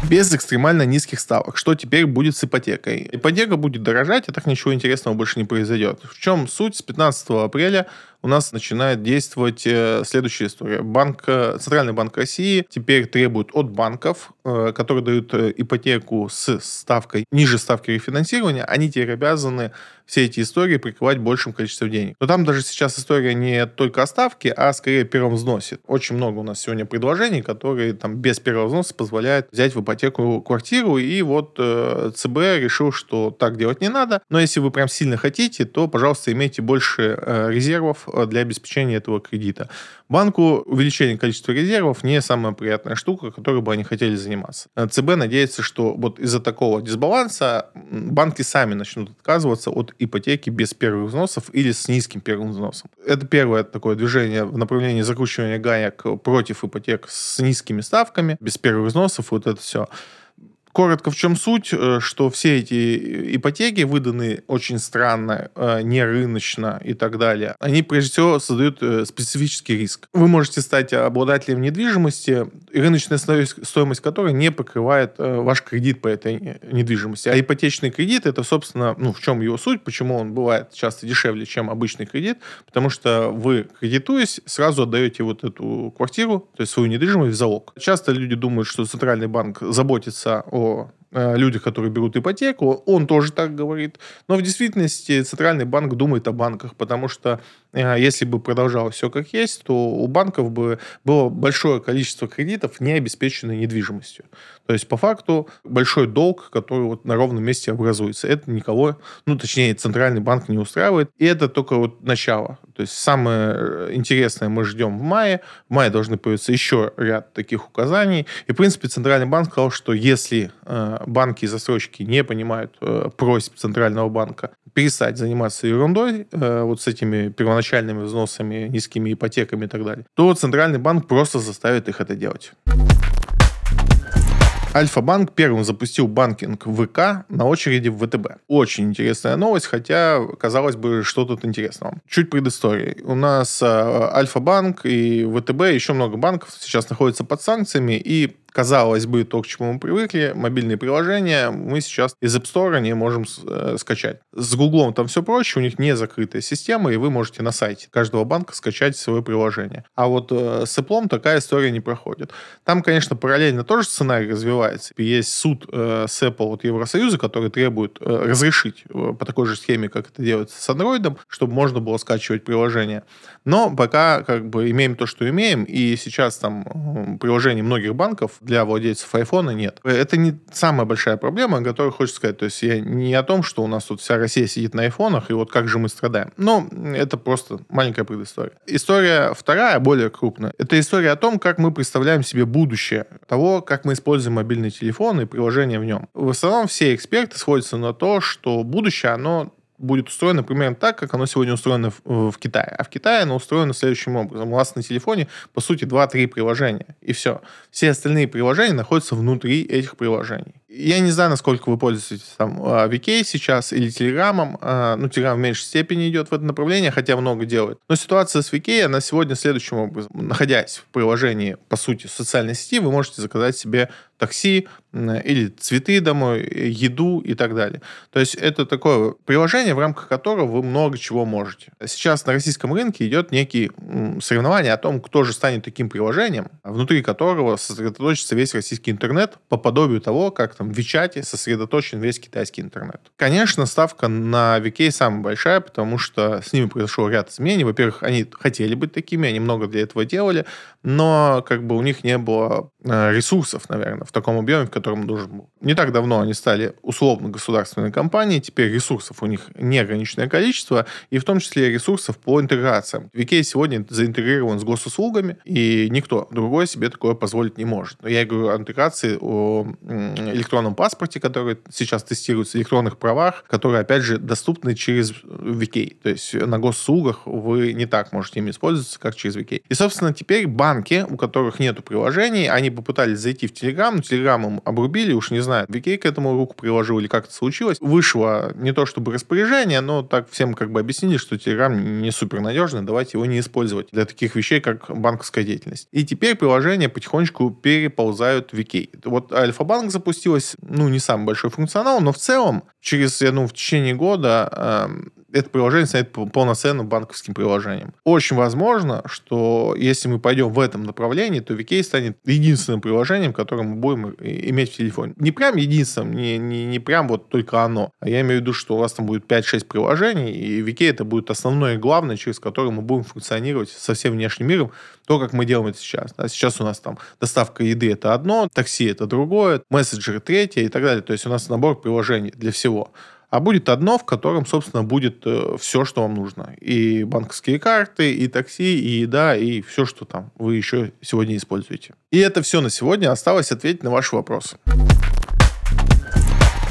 [SPEAKER 1] без экстремально низких ставок. Что теперь будет с ипотекой? Ипотека будет дорожать, и так ничего интересного больше не произойдет. В чем суть? С 15 апреля у нас начинает действовать э, следующая история. Банк, э, Центральный банк России теперь требует от банков, э, которые дают ипотеку с ставкой ниже ставки рефинансирования, они теперь обязаны все эти истории прикрывать большим количеством денег. Но там даже сейчас история не только о ставке, а скорее первом взносе. Очень много у нас сегодня предложений, которые там без первого взноса позволяют взять в ипотеку квартиру, и вот э, ЦБ решил, что так делать не надо. Но если вы прям сильно хотите, то, пожалуйста, имейте больше э, резервов для обеспечения этого кредита. Банку увеличение количества резервов не самая приятная штука, которой бы они хотели заниматься. Э, ЦБ надеется, что вот из-за такого дисбаланса банки сами начнут отказываться от ипотеки без первых взносов или с низким первым взносом. Это первое такое движение в направлении закручивания гаек против ипотек с низкими ставками, без первых взносов, вот это все. Коротко, в чем суть, э, что все эти ипотеки, выданные очень странно, э, не рыночно и так далее, они прежде всего создают э, специфический риск. Вы можете стать обладателем недвижимости, рыночная стоимость которой не покрывает ваш кредит по этой недвижимости. А ипотечный кредит, это, собственно, ну, в чем его суть, почему он бывает часто дешевле, чем обычный кредит, потому что вы, кредитуясь, сразу отдаете вот эту квартиру, то есть свою недвижимость в залог. Часто люди думают, что Центральный банк заботится о э, людях, которые берут ипотеку, он тоже так говорит. Но в действительности Центральный банк думает о банках, потому что если бы продолжалось все как есть, то у банков бы было большое количество кредитов, не обеспеченной недвижимостью. То есть, по факту, большой долг, который вот на ровном месте образуется. Это никого, ну, точнее, Центральный банк не устраивает. И это только вот начало. То есть, самое э, интересное мы ждем в мае. В мае должны появиться еще ряд таких указаний. И, в принципе, Центральный банк сказал, что если э, банки и застройщики не понимают э, просьб Центрального банка перестать заниматься ерундой, э, вот с этими первоначальными взносами, низкими ипотеками и так далее, то Центральный банк просто заставит их это делать. Альфа-банк первым запустил банкинг ВК на очереди в ВТБ. Очень интересная новость, хотя, казалось бы, что тут интересного. Чуть предыстории. У нас э, Альфа-банк и ВТБ, еще много банков сейчас находятся под санкциями, и казалось бы, то, к чему мы привыкли, мобильные приложения, мы сейчас из App Store не можем э, скачать. С Гуглом там все проще, у них не закрытая система, и вы можете на сайте каждого банка скачать свое приложение. А вот э, с Apple такая история не проходит. Там, конечно, параллельно тоже сценарий развивается. Есть суд э, с Apple от Евросоюза, который требует э, разрешить э, по такой же схеме, как это делается с Android, чтобы можно было скачивать приложение. Но пока как бы имеем то, что имеем, и сейчас там приложений многих банков для владельцев айфона нет. Это не самая большая проблема, о которой хочется сказать. То есть я не о том, что у нас тут вся Россия сидит на айфонах, и вот как же мы страдаем. Но это просто маленькая предыстория. История вторая, более крупная, это история о том, как мы представляем себе будущее того, как мы используем мобильный телефон и приложения в нем. В основном все эксперты сходятся на то, что будущее, оно будет устроено примерно так, как оно сегодня устроено в, в Китае. А в Китае оно устроено следующим образом. У вас на телефоне, по сути, 2-3 приложения, и все. Все остальные приложения находятся внутри этих приложений. Я не знаю, насколько вы пользуетесь там VK а, сейчас или Телеграмом. А, ну, Телеграм в меньшей степени идет в это направление, хотя много делает. Но ситуация с VK, она сегодня следующим образом. Находясь в приложении, по сути, социальной сети, вы можете заказать себе такси или цветы домой, еду и так далее. То есть это такое приложение, в рамках которого вы много чего можете. Сейчас на российском рынке идет некие соревнования о том, кто же станет таким приложением, внутри которого сосредоточится весь российский интернет по подобию того, как там Вичате сосредоточен весь китайский интернет. Конечно, ставка на VK самая большая, потому что с ними произошел ряд изменений. Во-первых, они хотели быть такими, они много для этого делали, но как бы у них не было ресурсов, наверное, в таком объеме, в котором нужен был. Не так давно они стали условно государственной компанией, теперь ресурсов у них неограниченное количество, и в том числе ресурсов по интеграциям. VK сегодня заинтегрирован с госуслугами, и никто другой себе такое позволить не может. Но я говорю о интеграции, о электронном паспорте, который сейчас тестируется, электронных правах, которые, опять же, доступны через VK. То есть на госуслугах вы не так можете ими использоваться, как через VK. И, собственно, теперь банки, у которых нет приложений, они попытались зайти в Telegram, но Telegram им обрубили, уж не знаю, VK к этому руку приложил или как это случилось. Вышло не то чтобы распоряжение, но так всем как бы объяснили, что Telegram не супер надежный, давайте его не использовать для таких вещей, как банковская деятельность. И теперь приложения потихонечку переползают в VK. Вот Альфа-банк запустилась, ну, не самый большой функционал, но в целом через, думаю, в течение года э, это приложение станет полноценным банковским приложением. Очень возможно, что если мы пойдем в этом направлении, то VK станет единственным приложением, которое мы будем иметь в телефоне. Не прям единственным, не, не, не прям вот только оно. А я имею в виду, что у вас там будет 5-6 приложений, и VK это будет основное и главное, через которое мы будем функционировать со всем внешним миром, то, как мы делаем это сейчас. Да, сейчас у нас там доставка еды это одно, такси это другое, мессенджеры третье и так далее. То есть у нас набор приложений для всего а будет одно, в котором, собственно, будет э, все, что вам нужно. И банковские карты, и такси, и еда, и все, что там вы еще сегодня используете. И это все на сегодня. Осталось ответить на ваши вопросы.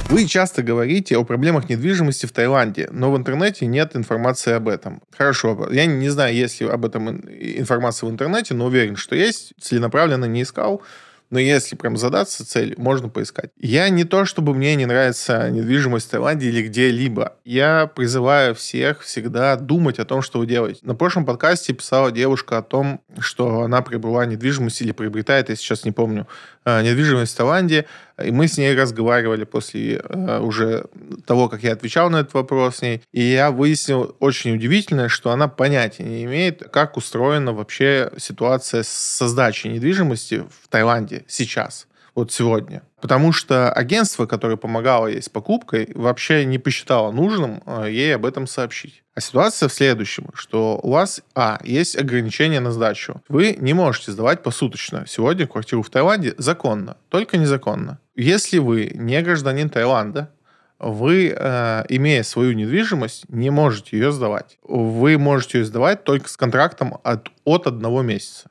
[SPEAKER 1] Вы часто говорите о проблемах недвижимости в Таиланде, но в интернете нет информации об этом. Хорошо, я не знаю, есть ли об этом информация в интернете, но уверен, что есть. Целенаправленно не искал. Но если прям задаться целью, можно поискать. Я не то, чтобы мне не нравится недвижимость в Таиланде или где-либо. Я призываю всех всегда думать о том, что вы делаете. На прошлом подкасте писала девушка о том, что она приобрела недвижимость или приобретает, я сейчас не помню, э, недвижимость в Таиланде. И мы с ней разговаривали после э, уже того, как я отвечал на этот вопрос с ней. И я выяснил очень удивительное, что она понятия не имеет, как устроена вообще ситуация с сдачей недвижимости в Таиланде сейчас вот сегодня. Потому что агентство, которое помогало ей с покупкой, вообще не посчитало нужным э, ей об этом сообщить. А ситуация в следующем, что у вас, а, есть ограничения на сдачу. Вы не можете сдавать посуточно. Сегодня квартиру в Таиланде законно, только незаконно. Если вы не гражданин Таиланда, вы, э, имея свою недвижимость, не можете ее сдавать. Вы можете ее сдавать только с контрактом от, от одного месяца.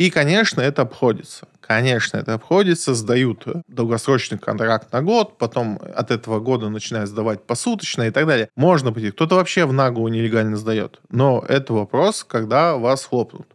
[SPEAKER 1] И, конечно, это обходится. Конечно, это обходится, сдают долгосрочный контракт на год, потом от этого года начинают сдавать посуточно и так далее. Можно пойти. Кто-то вообще в наглую нелегально сдает. Но это вопрос, когда вас хлопнут.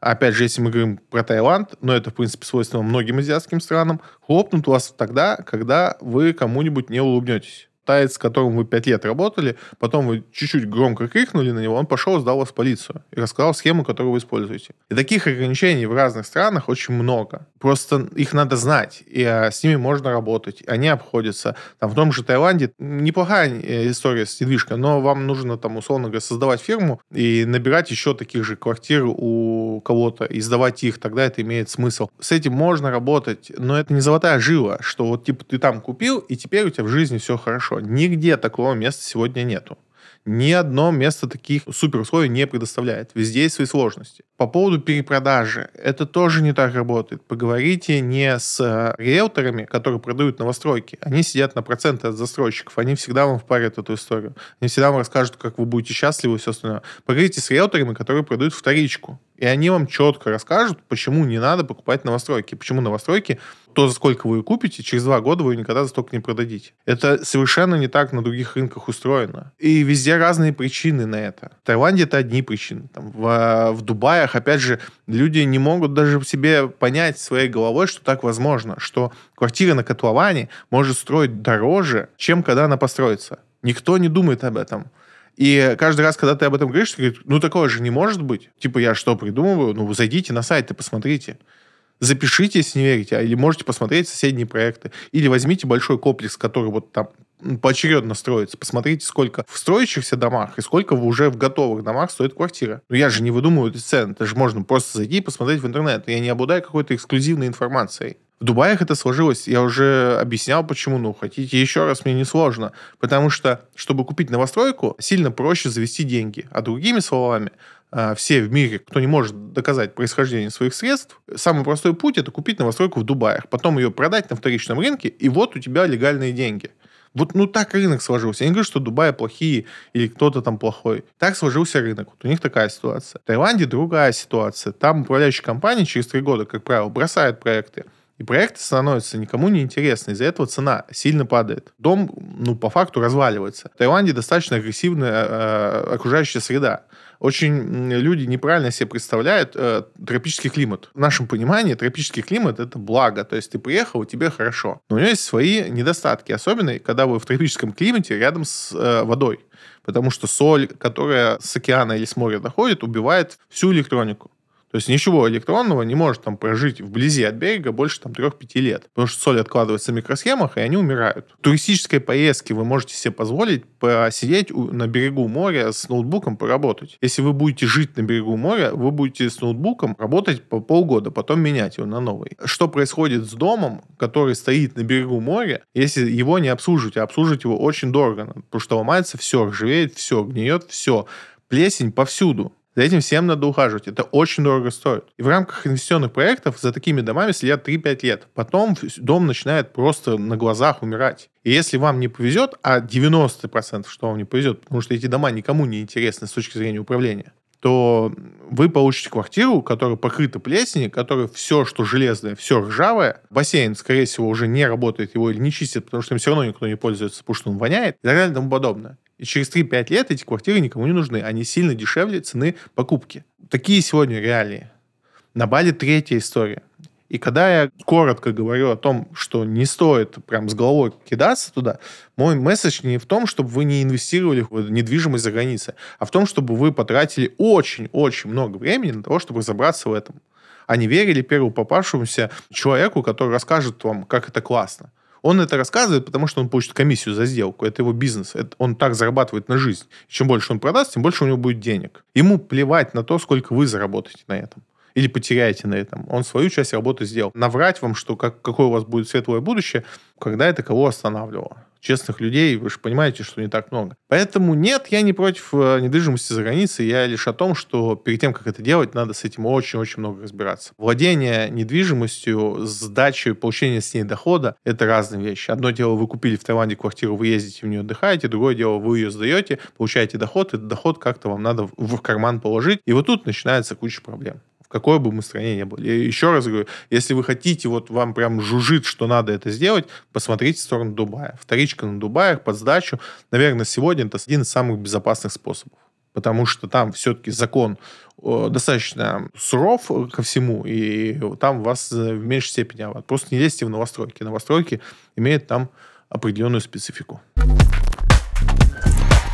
[SPEAKER 1] Опять же, если мы говорим про Таиланд, но это, в принципе, свойственно многим азиатским странам, хлопнут вас тогда, когда вы кому-нибудь не улыбнетесь таец, с которым вы пять лет работали, потом вы чуть-чуть громко крикнули на него, он пошел, сдал вас в полицию и рассказал схему, которую вы используете. И таких ограничений в разных странах очень много. Просто их надо знать, и а, с ними можно работать. Они обходятся. Там в том же Таиланде неплохая э, история с недвижкой, но вам нужно там, условно говоря, создавать фирму и набирать еще таких же квартир у кого-то и сдавать их, тогда это имеет смысл. С этим можно работать, но это не золотая жила, что вот типа ты там купил, и теперь у тебя в жизни все хорошо хорошо. Нигде такого места сегодня нету. Ни одно место таких супер условий не предоставляет. Везде есть свои сложности. По поводу перепродажи. Это тоже не так работает. Поговорите не с э, риэлторами, которые продают новостройки. Они сидят на проценты от застройщиков. Они всегда вам впарят эту историю. Они всегда вам расскажут, как вы будете счастливы и все остальное. Поговорите с риэлторами, которые продают вторичку. И они вам четко расскажут, почему не надо покупать новостройки. Почему новостройки то, за сколько вы купите, через два года вы никогда за столько не продадите. Это совершенно не так на других рынках устроено. И везде разные причины на это. В Таиланде это одни причины. Там, в, в Дубаях, опять же, люди не могут даже себе понять своей головой, что так возможно, что квартира на котловане может строить дороже, чем когда она построится. Никто не думает об этом. И каждый раз, когда ты об этом говоришь, ты говоришь, ну такое же не может быть. Типа, я что придумываю? Ну, зайдите на сайт и посмотрите. Запишите, если не верите, или можете посмотреть соседние проекты. Или возьмите большой комплекс, который вот там поочередно строится. Посмотрите, сколько в строящихся домах и сколько уже в готовых домах стоит квартира. Но я же не выдумываю эти цены. Это же можно просто зайти и посмотреть в интернет. Я не обладаю какой-то эксклюзивной информацией. В Дубаях это сложилось. Я уже объяснял, почему. Ну, хотите еще раз, мне не сложно. Потому что, чтобы купить новостройку, сильно проще завести деньги. А другими словами, а, все в мире, кто не может доказать происхождение своих средств, самый простой путь – это купить новостройку в Дубаях, потом ее продать на вторичном рынке, и вот у тебя легальные деньги. Вот ну так рынок сложился. Я не говорю, что Дубай плохие или кто-то там плохой. Так сложился рынок. Вот у них такая ситуация. В Таиланде другая ситуация. Там управляющая компания через три года, как правило, бросает проекты. И проекты становятся никому не интересны. Из-за этого цена сильно падает. Дом, ну, по факту разваливается. В Таиланде достаточно агрессивная э, окружающая среда очень люди неправильно себе представляют э, тропический климат. В нашем понимании тропический климат это благо. То есть ты приехал, тебе хорошо. Но у него есть свои недостатки. Особенно, когда вы в тропическом климате рядом с э, водой. Потому что соль, которая с океана или с моря доходит, убивает всю электронику. То есть ничего электронного не может там прожить вблизи от берега больше там 3-5 лет. Потому что соль откладывается в микросхемах, и они умирают. В туристической поездке вы можете себе позволить посидеть на берегу моря с ноутбуком поработать. Если вы будете жить на берегу моря, вы будете с ноутбуком работать по полгода, потом менять его на новый. Что происходит с домом, который стоит на берегу моря, если его не обслуживать, а обслуживать его очень дорого, потому что ломается все, ржавеет все, гниет все. Плесень повсюду. За этим всем надо ухаживать. Это очень дорого стоит. И в рамках инвестиционных проектов за такими домами следят 3-5 лет. Потом дом начинает просто на глазах умирать. И если вам не повезет, а 90% что вам не повезет, потому что эти дома никому не интересны с точки зрения управления, то вы получите квартиру, которая покрыта плесенью, которая все, что железное, все ржавое. Бассейн, скорее всего, уже не работает, его или не чистят, потому что им все равно никто не пользуется, потому что он воняет и так далее и тому подобное. И через 3-5 лет эти квартиры никому не нужны. Они сильно дешевле цены покупки. Такие сегодня реалии. На Бали третья история. И когда я коротко говорю о том, что не стоит прям с головой кидаться туда, мой месседж не в том, чтобы вы не инвестировали в недвижимость за границей, а в том, чтобы вы потратили очень-очень много времени на того, чтобы разобраться в этом. А не верили первому попавшемуся человеку, который расскажет вам, как это классно. Он это рассказывает, потому что он получит комиссию за сделку. Это его бизнес. Это, он так зарабатывает на жизнь. Чем больше он продаст, тем больше у него будет денег. Ему плевать на то, сколько вы заработаете на этом или потеряете на этом. Он свою часть работы сделал. Наврать вам, что как, какое у вас будет светлое будущее, когда это кого останавливало честных людей, вы же понимаете, что не так много. Поэтому нет, я не против э, недвижимости за границей, я лишь о том, что перед тем, как это делать, надо с этим очень-очень много разбираться. Владение недвижимостью, сдача, получение с ней дохода – это разные вещи. Одно дело, вы купили в Таиланде квартиру, вы ездите в нее отдыхаете, другое дело, вы ее сдаете, получаете доход, этот доход как-то вам надо в карман положить, и вот тут начинается куча проблем какой бы мы стране ни были. Я еще раз говорю, если вы хотите, вот вам прям жужжит, что надо это сделать, посмотрите в сторону Дубая. Вторичка на Дубаях под сдачу, наверное, сегодня это один из самых безопасных способов. Потому что там все-таки закон достаточно суров ко всему, и там вас в меньшей степени ават. Просто не лезьте в новостройки. Новостройки имеют там определенную специфику.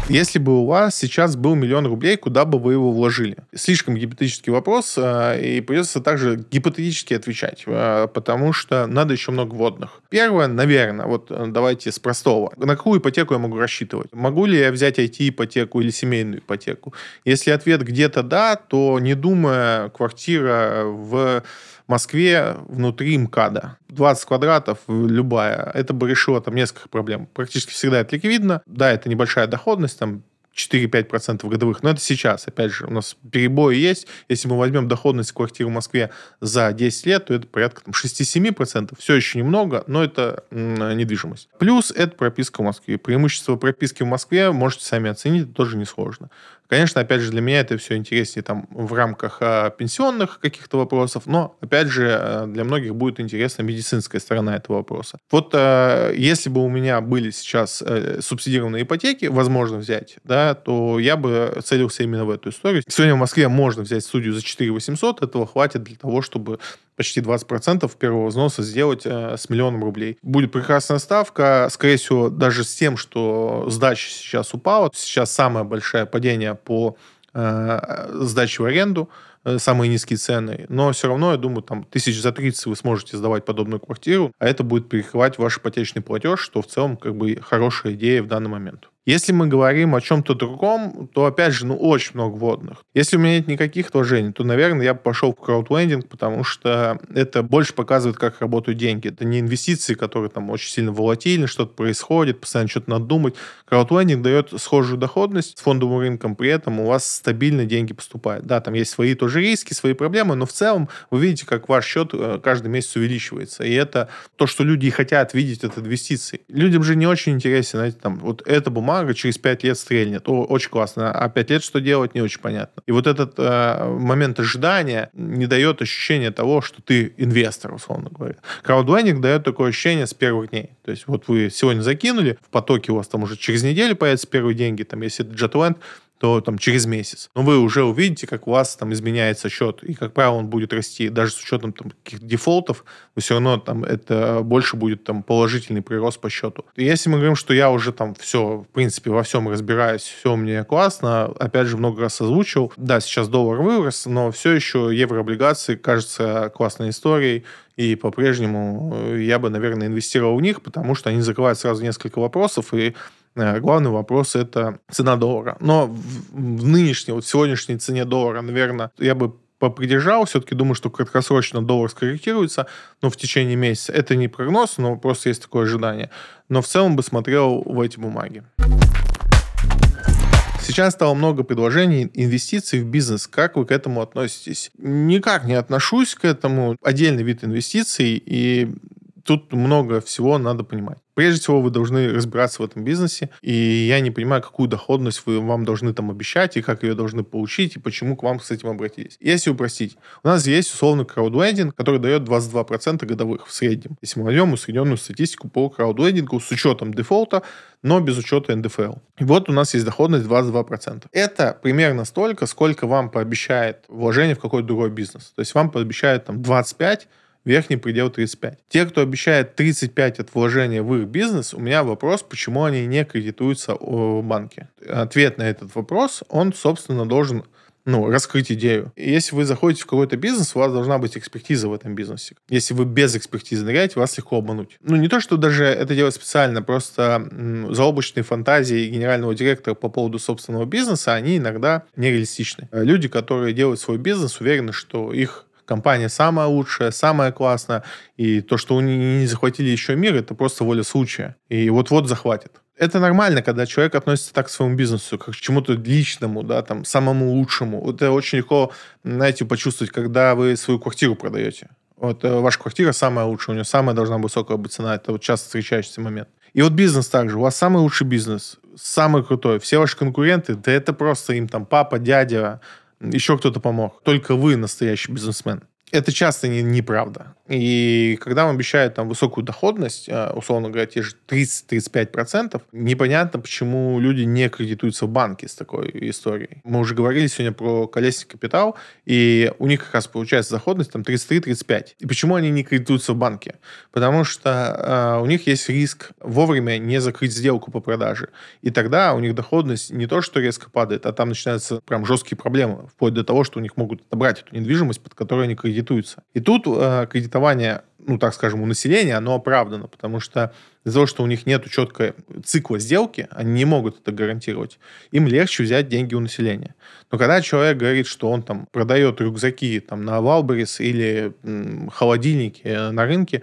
[SPEAKER 1] Если бы у вас сейчас был миллион рублей, куда бы вы его вложили? Слишком гипотетический вопрос, э, и придется также гипотетически отвечать, э, потому что надо еще много водных. Первое, наверное, вот э, давайте с простого. На какую ипотеку я могу рассчитывать? Могу ли я взять IT-ипотеку или семейную ипотеку? Если ответ где-то да, то не думая, квартира в Москве внутри МКАДа. 20 квадратов, любая, это бы решило там несколько проблем. Практически всегда это ликвидно. Да, это небольшая доходность, там 4-5% годовых. Но это сейчас. Опять же, у нас перебои есть. Если мы возьмем доходность квартиры в Москве за 10 лет, то это порядка там, 6-7%. Все еще немного, но это недвижимость. Плюс это прописка в Москве. Преимущество прописки в Москве можете сами оценить, это тоже несложно. Конечно, опять же, для меня это все интереснее там в рамках а, пенсионных каких-то вопросов, но, опять же, а, для многих будет интересна медицинская сторона этого вопроса. Вот а, если бы у меня были сейчас а, субсидированные ипотеки, возможно взять, да, то я бы целился именно в эту историю. Сегодня в Москве можно взять студию за 4 800, этого хватит для того, чтобы почти 20% первого взноса сделать э, с миллионом рублей. Будет прекрасная ставка, скорее всего, даже с тем, что сдача сейчас упала, сейчас самое большое падение по э, сдаче в аренду, э, самые низкие цены, но все равно, я думаю, там тысяч за 30 вы сможете сдавать подобную квартиру, а это будет перекрывать ваш ипотечный платеж, что в целом как бы хорошая идея в данный момент. Если мы говорим о чем-то другом, то, опять же, ну, очень много вводных. Если у меня нет никаких вложений, то, наверное, я пошел в краудлендинг, потому что это больше показывает, как работают деньги. Это не инвестиции, которые там очень сильно волатильны, что-то происходит, постоянно что-то надо думать. Краудлендинг дает схожую доходность с фондовым рынком, при этом у вас стабильно деньги поступают. Да, там есть свои тоже риски, свои проблемы, но в целом вы видите, как ваш счет э, каждый месяц увеличивается. И это то, что люди хотят видеть от инвестиций. Людям же не очень интересно, знаете, там, вот эта бумага бумага через 5 лет стрельнет. О, очень классно. А 5 лет что делать, не очень понятно. И вот этот э, момент ожидания не дает ощущения того, что ты инвестор, условно говоря. Краудлендинг дает такое ощущение с первых дней. То есть вот вы сегодня закинули, в потоке у вас там уже через неделю появятся первые деньги, там если это JetLand, то там через месяц. Но вы уже увидите, как у вас там изменяется счет, и, как правило, он будет расти. Даже с учетом там каких-то дефолтов, вы все равно там это больше будет там положительный прирост по счету. И если мы говорим, что я уже там все, в принципе, во всем разбираюсь, все у меня классно, опять же, много раз озвучил. Да, сейчас доллар вырос, но все еще еврооблигации кажется классной историей, и по-прежнему э, я бы, наверное, инвестировал в них, потому что они закрывают сразу несколько вопросов, и главный вопрос – это цена доллара. Но в нынешней, вот сегодняшней цене доллара, наверное, я бы попридержал, все-таки думаю, что краткосрочно доллар скорректируется, но в течение месяца. Это не прогноз, но просто есть такое ожидание. Но в целом бы смотрел в эти бумаги. Сейчас стало много предложений инвестиций в бизнес. Как вы к этому относитесь? Никак не отношусь к этому. Отдельный вид инвестиций, и тут много всего надо понимать. Прежде всего, вы должны разбираться в этом бизнесе, и я не понимаю, какую доходность вы вам должны там обещать, и как ее должны получить, и почему к вам с этим обратились. Если упростить, у нас есть условно краудлендинг, который дает 22% годовых в среднем. Если мы возьмем усредненную статистику по краудлендингу с учетом дефолта, но без учета НДФЛ. И вот у нас есть доходность 22%. Это примерно столько, сколько вам пообещает вложение в какой-то другой бизнес. То есть вам пообещают там 25, верхний предел 35. Те, кто обещает 35 от вложения в их бизнес, у меня вопрос, почему они не кредитуются в банке. Ответ на этот вопрос, он, собственно, должен ну, раскрыть идею. Если вы заходите в какой-то бизнес, у вас должна быть экспертиза в этом бизнесе. Если вы без экспертизы ныряете, вас легко обмануть. Ну, не то, что даже это делать специально, просто м, заоблачные фантазии генерального директора по поводу собственного бизнеса, они иногда нереалистичны. Люди, которые делают свой бизнес, уверены, что их компания самая лучшая, самая классная, и то, что они не захватили еще мир, это просто воля случая. И вот-вот захватит. Это нормально, когда человек относится так к своему бизнесу, как к чему-то личному, да, там, самому лучшему. Это очень легко, знаете, почувствовать, когда вы свою квартиру продаете. Вот э, ваша квартира самая лучшая, у нее самая должна быть высокая быть цена. Это вот часто встречающийся момент. И вот бизнес также. У вас самый лучший бизнес, самый крутой. Все ваши конкуренты, да это просто им там папа, дядя, еще кто-то помог. Только вы настоящий бизнесмен. Это часто не, неправда. И когда вам обещают там высокую доходность, э, условно говоря, те же 30-35%, непонятно, почему люди не кредитуются в банке с такой историей. Мы уже говорили сегодня про колесный капитал, и у них как раз получается доходность там 33-35. И почему они не кредитуются в банке? Потому что э, у них есть риск вовремя не закрыть сделку по продаже. И тогда у них доходность не то, что резко падает, а там начинаются прям жесткие проблемы, вплоть до того, что у них могут отобрать эту недвижимость, под которой они кредитуются. И тут э, кредитование кредитование, ну, так скажем, у населения, оно оправдано, потому что из-за того, что у них нет четкого цикла сделки, они не могут это гарантировать, им легче взять деньги у населения. Но когда человек говорит, что он там продает рюкзаки там, на Валберис или м, холодильники э, на рынке,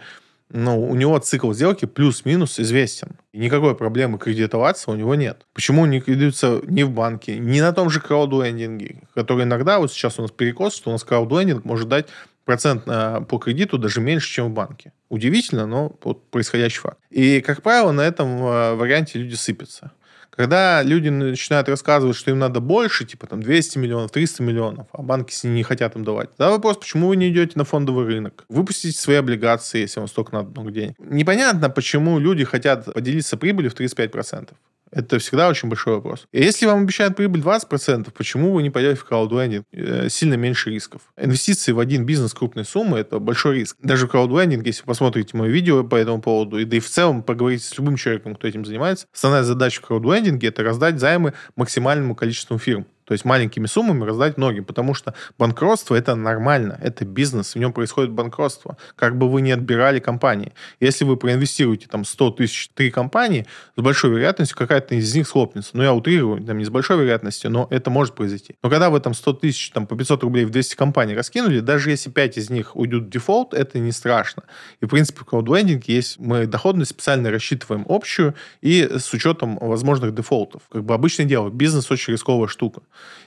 [SPEAKER 1] ну, у него цикл сделки плюс-минус известен. И никакой проблемы кредитоваться у него нет. Почему он не кредитуется ни в банке, ни на том же краудлендинге, который иногда, вот сейчас у нас перекос, что у нас краудлендинг может дать процент э, по кредиту даже меньше, чем в банке. Удивительно, но вот происходящий факт. И, как правило, на этом э, варианте люди сыпятся. Когда люди начинают рассказывать, что им надо больше, типа там 200 миллионов, 300 миллионов, а банки не хотят им давать, да вопрос, почему вы не идете на фондовый рынок? Выпустите свои облигации, если вам столько надо много денег. Непонятно, почему люди хотят поделиться прибылью в 35%. Это всегда очень большой вопрос. Если вам обещают прибыль 20%, почему вы не пойдете в краудлендинг? Э, сильно меньше рисков. Инвестиции в один бизнес крупной суммы – это большой риск. Даже краудлендинг, если вы посмотрите мое видео по этому поводу, и да и в целом поговорите с любым человеком, кто этим занимается, основная задача в краудлендинге – это раздать займы максимальному количеству фирм. То есть маленькими суммами раздать многим, потому что банкротство это нормально, это бизнес, в нем происходит банкротство. Как бы вы ни отбирали компании. Если вы проинвестируете там 100 тысяч три компании, с большой вероятностью какая-то из них схлопнется. Ну, я утрирую, там не с большой вероятностью, но это может произойти. Но когда вы там 100 тысяч, там по 500 рублей в 200 компаний раскинули, даже если 5 из них уйдут в дефолт, это не страшно. И, в принципе, в краудлендинге есть, мы доходность специально рассчитываем общую и с учетом возможных дефолтов. Как бы обычное дело, бизнес очень рисковая штука.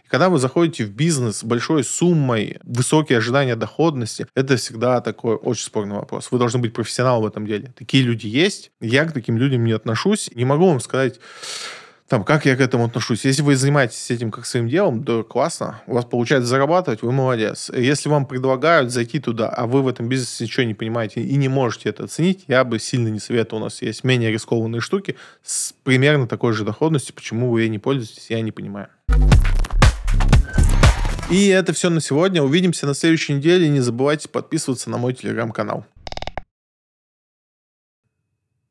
[SPEAKER 1] Когда вы заходите в бизнес с большой суммой, высокие ожидания доходности, это всегда такой очень спорный вопрос. Вы должны быть профессионалом в этом деле. Такие люди есть. Я к таким людям не отношусь. Не могу вам сказать, там, как я к этому отношусь? Если вы занимаетесь этим как своим делом, то классно. У вас получается зарабатывать, вы молодец. Если вам предлагают зайти туда, а вы в этом бизнесе ничего не понимаете и не можете это оценить, я бы сильно не советовал. У нас есть менее рискованные штуки с примерно такой же доходностью. Почему вы ей не пользуетесь, я не понимаю. И это все на сегодня. Увидимся на следующей неделе. Не забывайте подписываться на мой телеграм-канал.